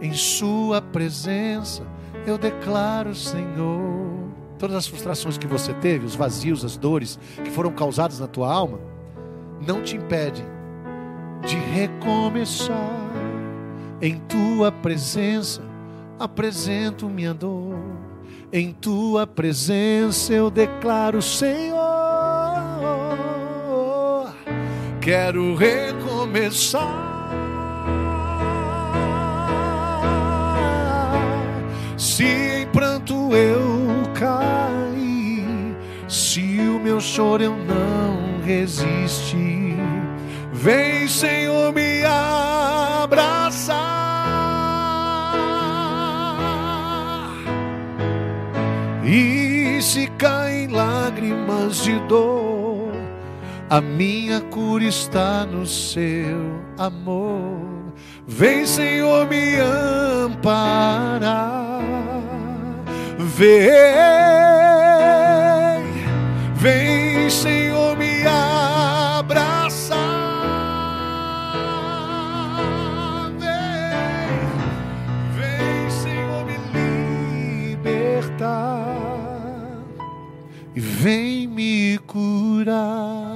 em Sua presença eu declaro, Senhor, todas as frustrações que você teve, os vazios, as dores que foram causadas na tua alma, não te impedem de recomeçar em Tua presença apresento minha dor. Em tua presença eu declaro, Senhor, quero recomeçar. Se em pranto eu caí, se o meu choro eu não resisti, vem, Senhor, me abraçar. E se caem lágrimas de dor, a minha cura está no seu amor. Vem, Senhor, me amparar. Vem, vem, Senhor, me abraçar. Vem, vem, Senhor, me libertar. E vem me curar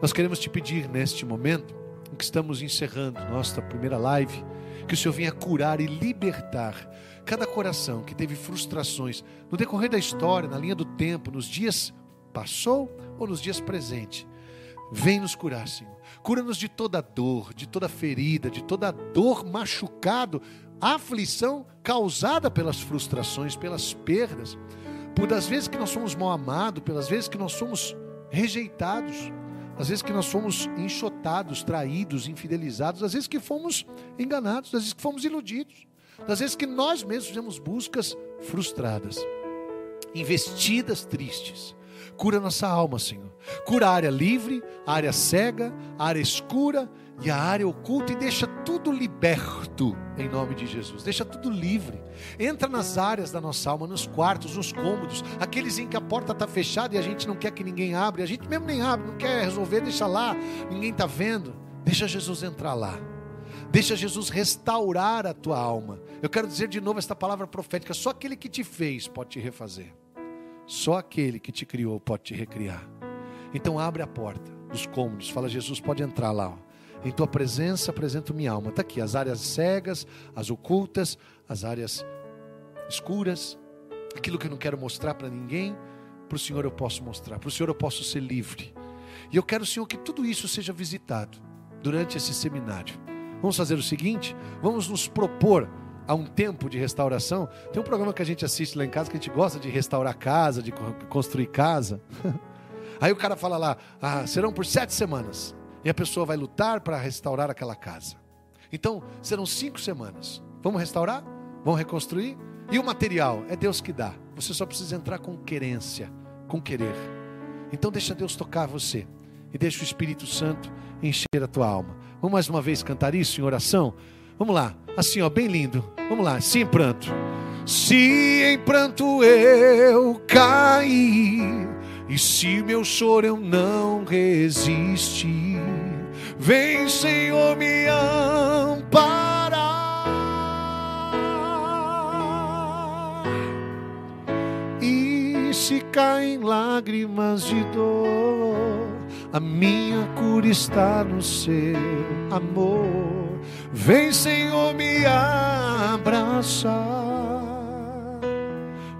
nós queremos te pedir neste momento, em que estamos encerrando nossa primeira live, que o Senhor venha curar e libertar cada coração que teve frustrações no decorrer da história, na linha do tempo, nos dias passou ou nos dias presentes. Vem nos curar, Senhor. Cura-nos de toda dor, de toda ferida, de toda dor machucado, aflição causada pelas frustrações, pelas perdas, por das vezes que nós somos mal amados, pelas vezes que nós somos rejeitados, às vezes que nós fomos enxotados, traídos, infidelizados, às vezes que fomos enganados, às vezes que fomos iludidos, às vezes que nós mesmos fizemos buscas frustradas, investidas tristes. Cura nossa alma, Senhor. Cura a área livre, a área cega, a área escura e a área oculta e deixa tudo liberto em nome de Jesus. Deixa tudo livre. Entra nas áreas da nossa alma, nos quartos, nos cômodos, aqueles em que a porta está fechada e a gente não quer que ninguém abra, a gente mesmo nem abre, não quer resolver, deixa lá, ninguém está vendo. Deixa Jesus entrar lá. Deixa Jesus restaurar a tua alma. Eu quero dizer de novo esta palavra profética: só aquele que te fez pode te refazer. Só aquele que te criou pode te recriar. Então abre a porta dos cômodos, fala Jesus, pode entrar lá. Ó. Em tua presença apresento minha alma. Está aqui as áreas cegas, as ocultas, as áreas escuras, aquilo que eu não quero mostrar para ninguém, para o Senhor eu posso mostrar, para o Senhor eu posso ser livre. E eu quero, Senhor, que tudo isso seja visitado durante esse seminário. Vamos fazer o seguinte: vamos nos propor a um tempo de restauração. Tem um programa que a gente assiste lá em casa que a gente gosta de restaurar casa, de construir casa. Aí o cara fala lá: ah, serão por sete semanas. E a pessoa vai lutar para restaurar aquela casa. Então, serão cinco semanas. Vamos restaurar? Vamos reconstruir? E o material? É Deus que dá. Você só precisa entrar com querência, com querer. Então, deixa Deus tocar você. E deixa o Espírito Santo encher a tua alma. Vamos mais uma vez cantar isso em oração? Vamos lá. Assim, ó, bem lindo. Vamos lá. Se em pranto. Se em pranto eu cair e se meu choro eu não resistir, vem Senhor me amparar. E se caem lágrimas de dor, a minha cura está no seu amor. Vem Senhor me abraçar.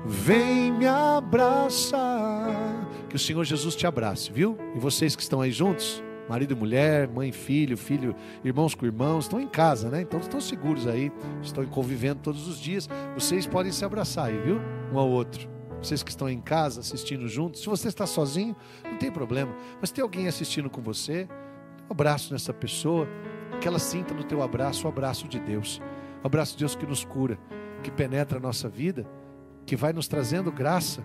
Vem me abraçar que o Senhor Jesus te abrace, viu? E vocês que estão aí juntos, marido e mulher, mãe e filho, filho, irmãos com irmãos, estão em casa, né? Então estão seguros aí, estão convivendo todos os dias. Vocês podem se abraçar aí, viu? Um ao outro. Vocês que estão em casa assistindo juntos, se você está sozinho, não tem problema. Mas tem alguém assistindo com você, um abraço nessa pessoa, que ela sinta no teu abraço o abraço de Deus. O abraço de Deus que nos cura, que penetra a nossa vida, que vai nos trazendo graça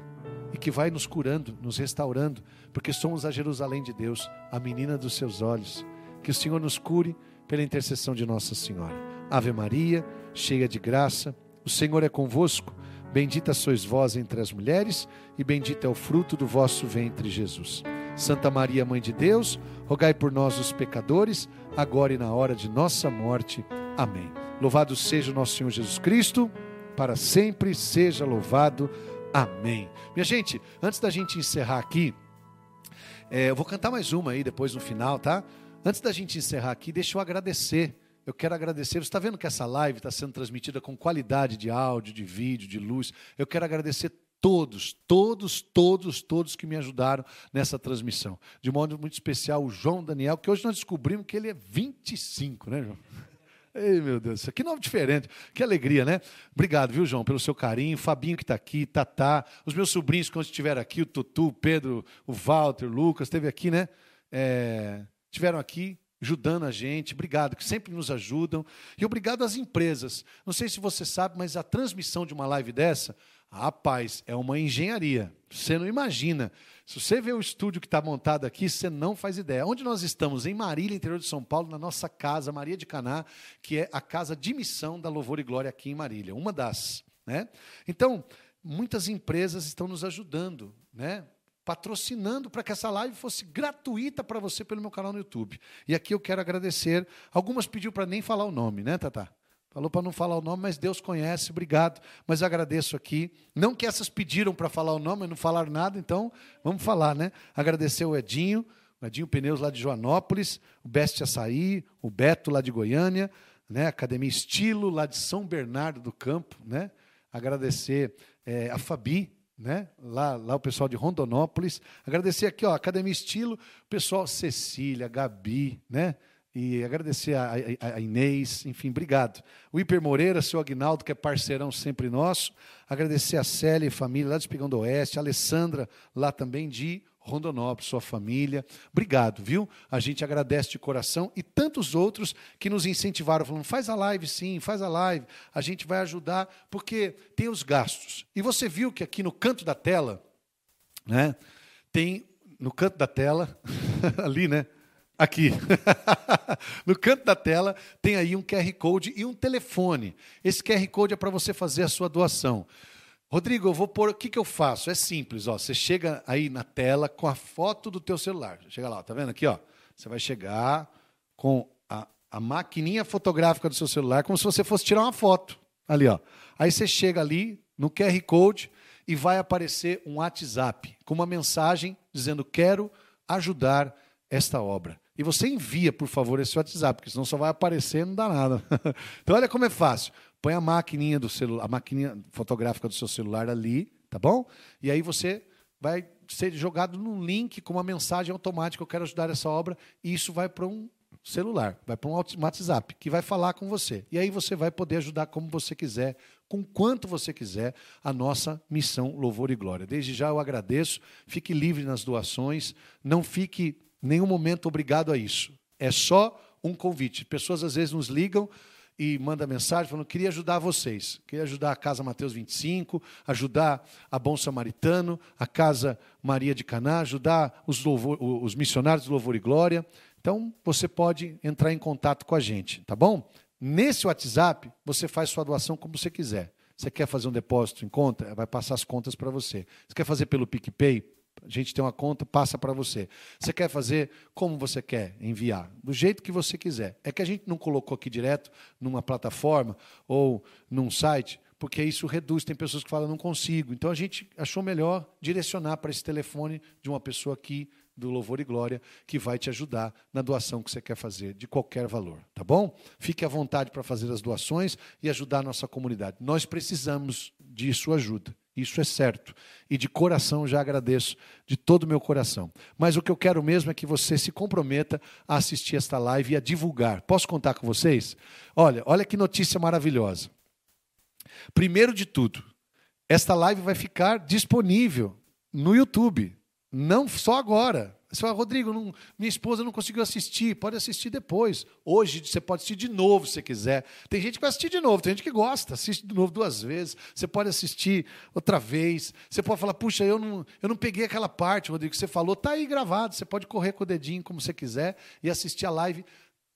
e que vai nos curando, nos restaurando, porque somos a Jerusalém de Deus, a menina dos seus olhos. Que o Senhor nos cure pela intercessão de Nossa Senhora. Ave Maria, cheia de graça, o Senhor é convosco. Bendita sois vós entre as mulheres, e bendito é o fruto do vosso ventre, Jesus. Santa Maria, Mãe de Deus, rogai por nós, os pecadores, agora e na hora de nossa morte. Amém. Louvado seja o nosso Senhor Jesus Cristo, para sempre seja louvado. Amém. Minha gente, antes da gente encerrar aqui, é, eu vou cantar mais uma aí depois no final, tá? Antes da gente encerrar aqui, deixa eu agradecer. Eu quero agradecer. Você está vendo que essa live está sendo transmitida com qualidade de áudio, de vídeo, de luz. Eu quero agradecer todos, todos, todos, todos que me ajudaram nessa transmissão. De modo muito especial, o João Daniel, que hoje nós descobrimos que ele é 25, né, João? Ei, meu Deus, que nome diferente, que alegria, né? Obrigado, viu, João, pelo seu carinho. Fabinho que está aqui, Tatá, os meus sobrinhos que estiveram aqui, o Tutu, o Pedro, o Walter, o Lucas, esteve aqui, né? É, tiveram aqui ajudando a gente. Obrigado, que sempre nos ajudam. E obrigado às empresas. Não sei se você sabe, mas a transmissão de uma live dessa, rapaz, é uma engenharia. Você não imagina. Se você vê o estúdio que está montado aqui, você não faz ideia. Onde nós estamos? Em Marília, interior de São Paulo, na nossa casa, Maria de Caná, que é a casa de missão da Louvor e Glória aqui em Marília, uma das. Né? Então, muitas empresas estão nos ajudando, né? patrocinando para que essa live fosse gratuita para você pelo meu canal no YouTube. E aqui eu quero agradecer. Algumas pediu para nem falar o nome, né, Tata? Falou para não falar o nome, mas Deus conhece, obrigado. Mas agradeço aqui. Não que essas pediram para falar o nome, mas não falaram nada, então vamos falar, né? Agradecer o Edinho, o Edinho Pneus lá de Joanópolis, o Best Açaí, o Beto lá de Goiânia, né? Academia Estilo lá de São Bernardo do Campo, né? Agradecer é, a Fabi, né? Lá, lá o pessoal de Rondonópolis. Agradecer aqui, ó, Academia Estilo, o pessoal Cecília, Gabi, né? E agradecer a, a, a, Inês, enfim, obrigado. O Hiper Moreira, seu Agnaldo, que é parceirão sempre nosso. Agradecer a Célia e família lá de Espigão do Oeste, a Alessandra, lá também de Rondonópolis, sua família. Obrigado, viu? A gente agradece de coração e tantos outros que nos incentivaram, falando: faz a live sim, faz a live, a gente vai ajudar, porque tem os gastos. E você viu que aqui no canto da tela, né, tem no canto da tela, ali, né? Aqui. no canto da tela tem aí um QR Code e um telefone. Esse QR Code é para você fazer a sua doação. Rodrigo, eu vou pôr. O que, que eu faço? É simples, ó. Você chega aí na tela com a foto do teu celular. Chega lá, tá vendo aqui, ó. Você vai chegar com a, a maquininha fotográfica do seu celular, como se você fosse tirar uma foto. Ali, ó. Aí você chega ali no QR Code e vai aparecer um WhatsApp com uma mensagem dizendo: Quero ajudar esta obra. E você envia, por favor, esse WhatsApp, porque senão só vai aparecer e não dá nada. então, olha como é fácil. Põe a maquininha do celular, a maquininha fotográfica do seu celular ali, tá bom? E aí você vai ser jogado num link com uma mensagem automática, eu quero ajudar essa obra, e isso vai para um celular, vai para um WhatsApp, que vai falar com você. E aí você vai poder ajudar como você quiser, com quanto você quiser, a nossa missão Louvor e Glória. Desde já eu agradeço, fique livre nas doações, não fique nenhum momento obrigado a isso. É só um convite. Pessoas às vezes nos ligam e mandam mensagem falando: queria ajudar vocês, queria ajudar a Casa Mateus 25, ajudar a Bom Samaritano, a Casa Maria de Caná, ajudar os, louvor, os missionários do Louvor e Glória. Então, você pode entrar em contato com a gente, tá bom? Nesse WhatsApp, você faz sua doação como você quiser. Você quer fazer um depósito em conta? Vai passar as contas para você. Você quer fazer pelo PicPay? A gente tem uma conta, passa para você. Você quer fazer como você quer enviar, do jeito que você quiser. É que a gente não colocou aqui direto numa plataforma ou num site, porque isso reduz. Tem pessoas que falam, não consigo. Então a gente achou melhor direcionar para esse telefone de uma pessoa aqui do Louvor e Glória que vai te ajudar na doação que você quer fazer, de qualquer valor, tá bom? Fique à vontade para fazer as doações e ajudar a nossa comunidade. Nós precisamos de sua ajuda. Isso é certo. E de coração já agradeço, de todo o meu coração. Mas o que eu quero mesmo é que você se comprometa a assistir esta live e a divulgar. Posso contar com vocês? Olha, olha que notícia maravilhosa. Primeiro de tudo, esta live vai ficar disponível no YouTube. Não só agora, você fala, Rodrigo, não, minha esposa não conseguiu assistir, pode assistir depois. Hoje você pode assistir de novo se quiser. Tem gente que vai assistir de novo, tem gente que gosta, assiste de novo duas vezes. Você pode assistir outra vez. Você pode falar, puxa, eu não, eu não peguei aquela parte, Rodrigo, que você falou, está aí gravado. Você pode correr com o dedinho como você quiser e assistir a live.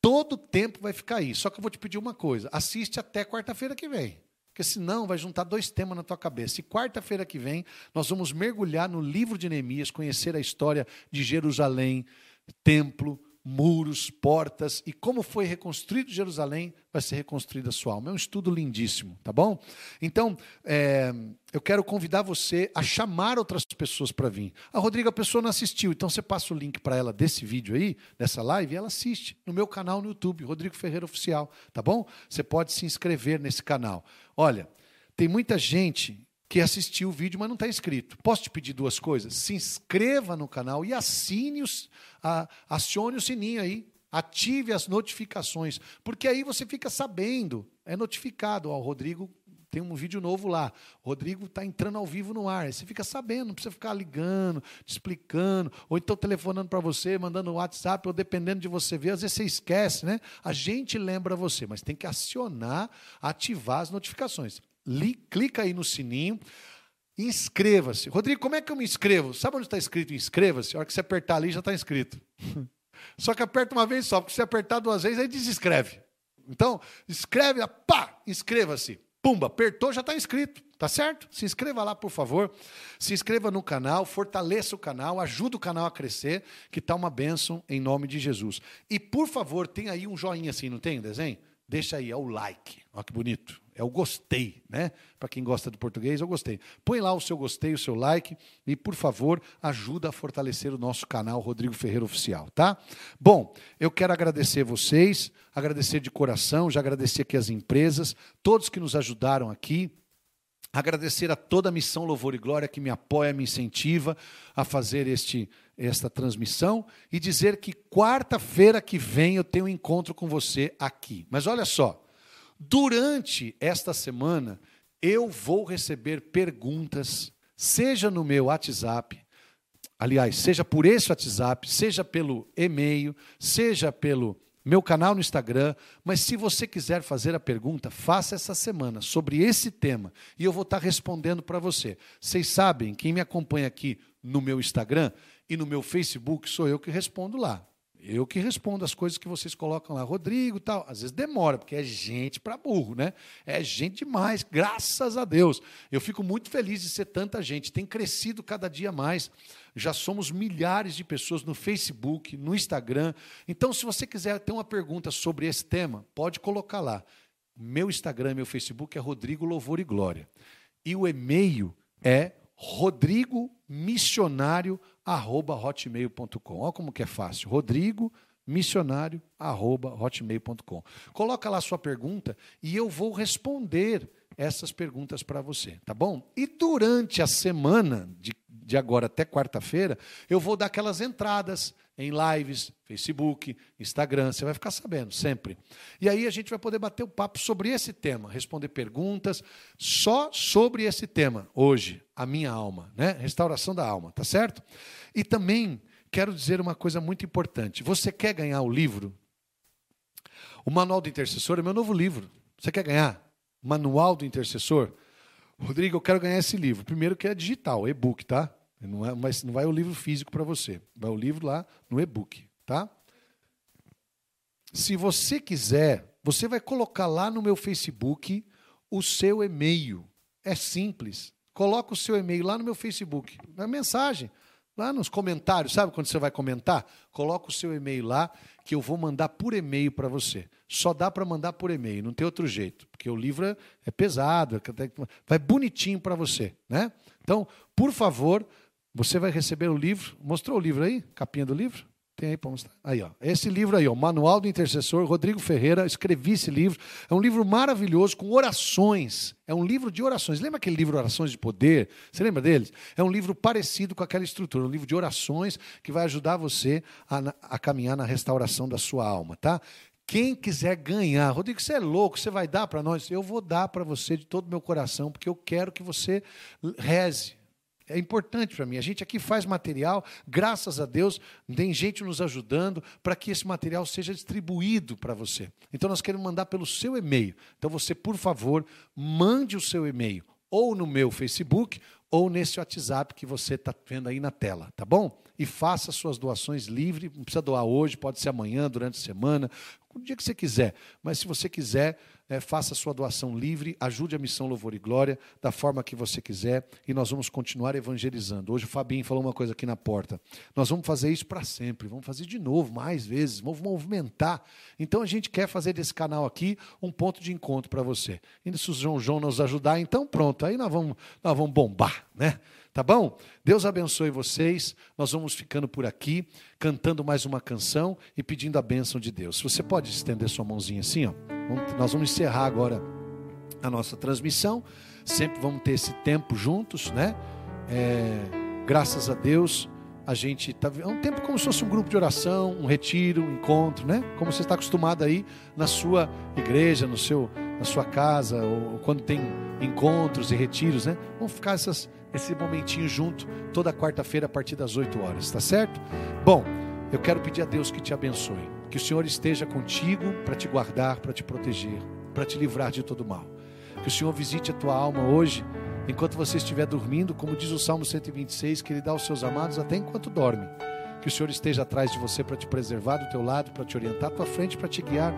Todo tempo vai ficar aí. Só que eu vou te pedir uma coisa: assiste até quarta-feira que vem. Porque senão vai juntar dois temas na tua cabeça. E quarta-feira que vem nós vamos mergulhar no livro de Neemias, conhecer a história de Jerusalém, templo, muros, portas e como foi reconstruído Jerusalém, vai ser reconstruída a sua alma. É um estudo lindíssimo, tá bom? Então, é, eu quero convidar você a chamar outras pessoas para vir. A Rodrigo, a pessoa não assistiu, então você passa o link para ela desse vídeo aí, dessa live, e ela assiste no meu canal no YouTube, Rodrigo Ferreira Oficial, tá bom? Você pode se inscrever nesse canal. Olha, tem muita gente que assistiu o vídeo, mas não está inscrito. Posso te pedir duas coisas? Se inscreva no canal e assine os, a, acione o sininho aí. Ative as notificações, porque aí você fica sabendo, é notificado. Ó, o Rodrigo tem um vídeo novo lá. O Rodrigo está entrando ao vivo no ar. Você fica sabendo, não precisa ficar ligando, te explicando, ou então telefonando para você, mandando WhatsApp, ou dependendo de você ver, às vezes você esquece, né? A gente lembra você, mas tem que acionar, ativar as notificações. Li, clica aí no sininho. Inscreva-se. Rodrigo, como é que eu me inscrevo? Sabe onde está escrito inscreva-se? A hora que você apertar ali, já está inscrito. Só que aperta uma vez só, porque se apertar duas vezes, aí desinscreve. Então, escreve, pá, inscreva-se. Pumba, apertou, já está inscrito, tá certo? Se inscreva lá, por favor. Se inscreva no canal, fortaleça o canal, ajuda o canal a crescer, que está uma bênção em nome de Jesus. E, por favor, tem aí um joinha assim, não tem, desenho? Deixa aí, é o like. Olha que bonito. É o gostei, né? Para quem gosta do português, eu gostei. Põe lá o seu gostei, o seu like e, por favor, ajuda a fortalecer o nosso canal Rodrigo Ferreira Oficial, tá? Bom, eu quero agradecer vocês, agradecer de coração, já agradecer aqui as empresas, todos que nos ajudaram aqui, Agradecer a toda a missão Louvor e Glória que me apoia, me incentiva a fazer este, esta transmissão e dizer que quarta-feira que vem eu tenho um encontro com você aqui. Mas olha só, durante esta semana eu vou receber perguntas, seja no meu WhatsApp, aliás, seja por esse WhatsApp, seja pelo e-mail, seja pelo meu canal no Instagram, mas se você quiser fazer a pergunta, faça essa semana sobre esse tema e eu vou estar respondendo para você. Vocês sabem, quem me acompanha aqui no meu Instagram e no meu Facebook, sou eu que respondo lá. Eu que respondo as coisas que vocês colocam lá, Rodrigo tal. Às vezes demora, porque é gente para burro, né? É gente demais, graças a Deus. Eu fico muito feliz de ser tanta gente, tem crescido cada dia mais. Já somos milhares de pessoas no Facebook, no Instagram. Então, se você quiser ter uma pergunta sobre esse tema, pode colocar lá. Meu Instagram, meu Facebook é Rodrigo Louvor e Glória. E o e-mail é rodrigomissionário@hotmail.com. Olha como que é fácil. Rodrigo missionário@hotmail.com. Coloca lá sua pergunta e eu vou responder essas perguntas para você, tá bom? E durante a semana de de agora até quarta-feira, eu vou dar aquelas entradas em lives, Facebook, Instagram, você vai ficar sabendo sempre. E aí a gente vai poder bater o papo sobre esse tema, responder perguntas só sobre esse tema hoje, a minha alma, né? Restauração da alma, tá certo? E também quero dizer uma coisa muito importante. Você quer ganhar o livro? O Manual do Intercessor é meu novo livro. Você quer ganhar? Manual do Intercessor? Rodrigo, eu quero ganhar esse livro. Primeiro que é digital, e-book, tá? Não, é, mas não vai o livro físico para você, vai o livro lá no e-book, tá? Se você quiser, você vai colocar lá no meu Facebook o seu e-mail. É simples. Coloca o seu e-mail lá no meu Facebook, na mensagem, lá nos comentários, sabe quando você vai comentar? Coloca o seu e-mail lá que eu vou mandar por e-mail para você. Só dá para mandar por e-mail, não tem outro jeito, porque o livro é, pesado, é vai bonitinho para você, né? Então, por favor, você vai receber o livro. Mostrou o livro aí? Capinha do livro? Tem aí para mostrar? Aí, ó. Esse livro aí, ó, Manual do Intercessor, Rodrigo Ferreira, escrevi esse livro. É um livro maravilhoso, com orações. É um livro de orações. Lembra aquele livro Orações de Poder? Você lembra deles? É um livro parecido com aquela estrutura, um livro de orações que vai ajudar você a, a caminhar na restauração da sua alma, tá? Quem quiser ganhar, Rodrigo, você é louco, você vai dar para nós? Eu vou dar para você de todo o meu coração, porque eu quero que você reze é importante para mim. A gente aqui faz material, graças a Deus, tem gente nos ajudando para que esse material seja distribuído para você. Então nós queremos mandar pelo seu e-mail. Então você, por favor, mande o seu e-mail ou no meu Facebook ou nesse WhatsApp que você está vendo aí na tela, tá bom? E faça suas doações livre, não precisa doar hoje, pode ser amanhã, durante a semana, o dia que você quiser. Mas se você quiser, é, faça sua doação livre, ajude a missão Louvor e Glória da forma que você quiser e nós vamos continuar evangelizando. Hoje o Fabinho falou uma coisa aqui na porta. Nós vamos fazer isso para sempre, vamos fazer de novo, mais vezes, vamos movimentar. Então a gente quer fazer desse canal aqui um ponto de encontro para você. E se o João João nos ajudar, então pronto, aí nós vamos, nós vamos bombar, né? Tá bom? Deus abençoe vocês. Nós vamos ficando por aqui, cantando mais uma canção e pedindo a bênção de Deus. Você pode estender sua mãozinha assim, ó. Nós vamos encerrar agora a nossa transmissão. Sempre vamos ter esse tempo juntos, né? É, graças a Deus, a gente está. É um tempo como se fosse um grupo de oração, um retiro, um encontro, né? Como você está acostumado aí na sua igreja, no seu, na sua casa, ou quando tem encontros e retiros, né? Vamos ficar essas esse momentinho junto toda quarta-feira a partir das 8 horas, tá certo? Bom, eu quero pedir a Deus que te abençoe, que o Senhor esteja contigo para te guardar, para te proteger, para te livrar de todo mal. Que o Senhor visite a tua alma hoje, enquanto você estiver dormindo, como diz o Salmo 126, que ele dá aos seus amados até enquanto dorme. Que o Senhor esteja atrás de você para te preservar do teu lado, para te orientar à tua frente, para te guiar,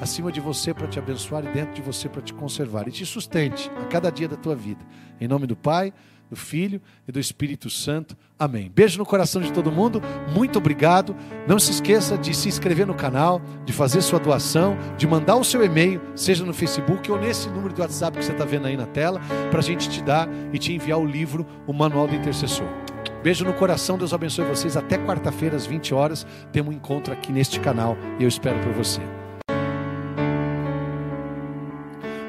acima de você para te abençoar e dentro de você para te conservar e te sustente a cada dia da tua vida. Em nome do Pai, do Filho e do Espírito Santo. Amém. Beijo no coração de todo mundo. Muito obrigado. Não se esqueça de se inscrever no canal, de fazer sua doação, de mandar o seu e-mail, seja no Facebook ou nesse número de WhatsApp que você está vendo aí na tela, para a gente te dar e te enviar o livro, o Manual do Intercessor. Beijo no coração, Deus abençoe vocês. Até quarta-feira, às 20 horas, temos um encontro aqui neste canal e eu espero por você.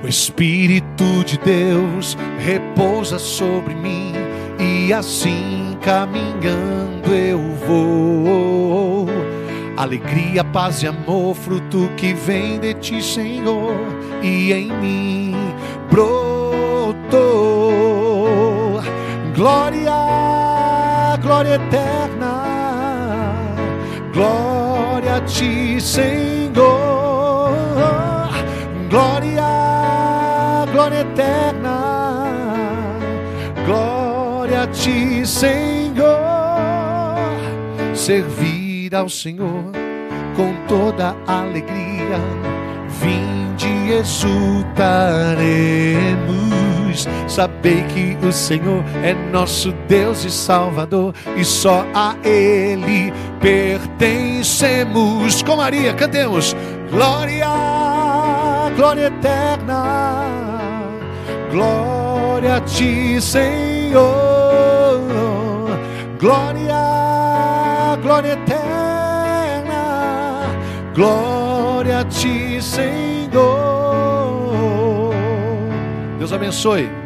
O Espírito de Deus repousa sobre mim e assim caminhando eu vou. Alegria, paz e amor, fruto que vem de ti, Senhor, e em mim brotou. Glória, glória eterna, glória a ti, Senhor. Glória, glória eterna, glória a ti, Senhor. Servir ao Senhor com toda alegria, vinde exultaremos. Sabei que o Senhor é nosso Deus e Salvador, e só a Ele pertencemos. Com Maria, cantemos: Glória glória eterna, glória a ti, Senhor, glória, glória eterna, glória a ti, Senhor. Deus abençoe.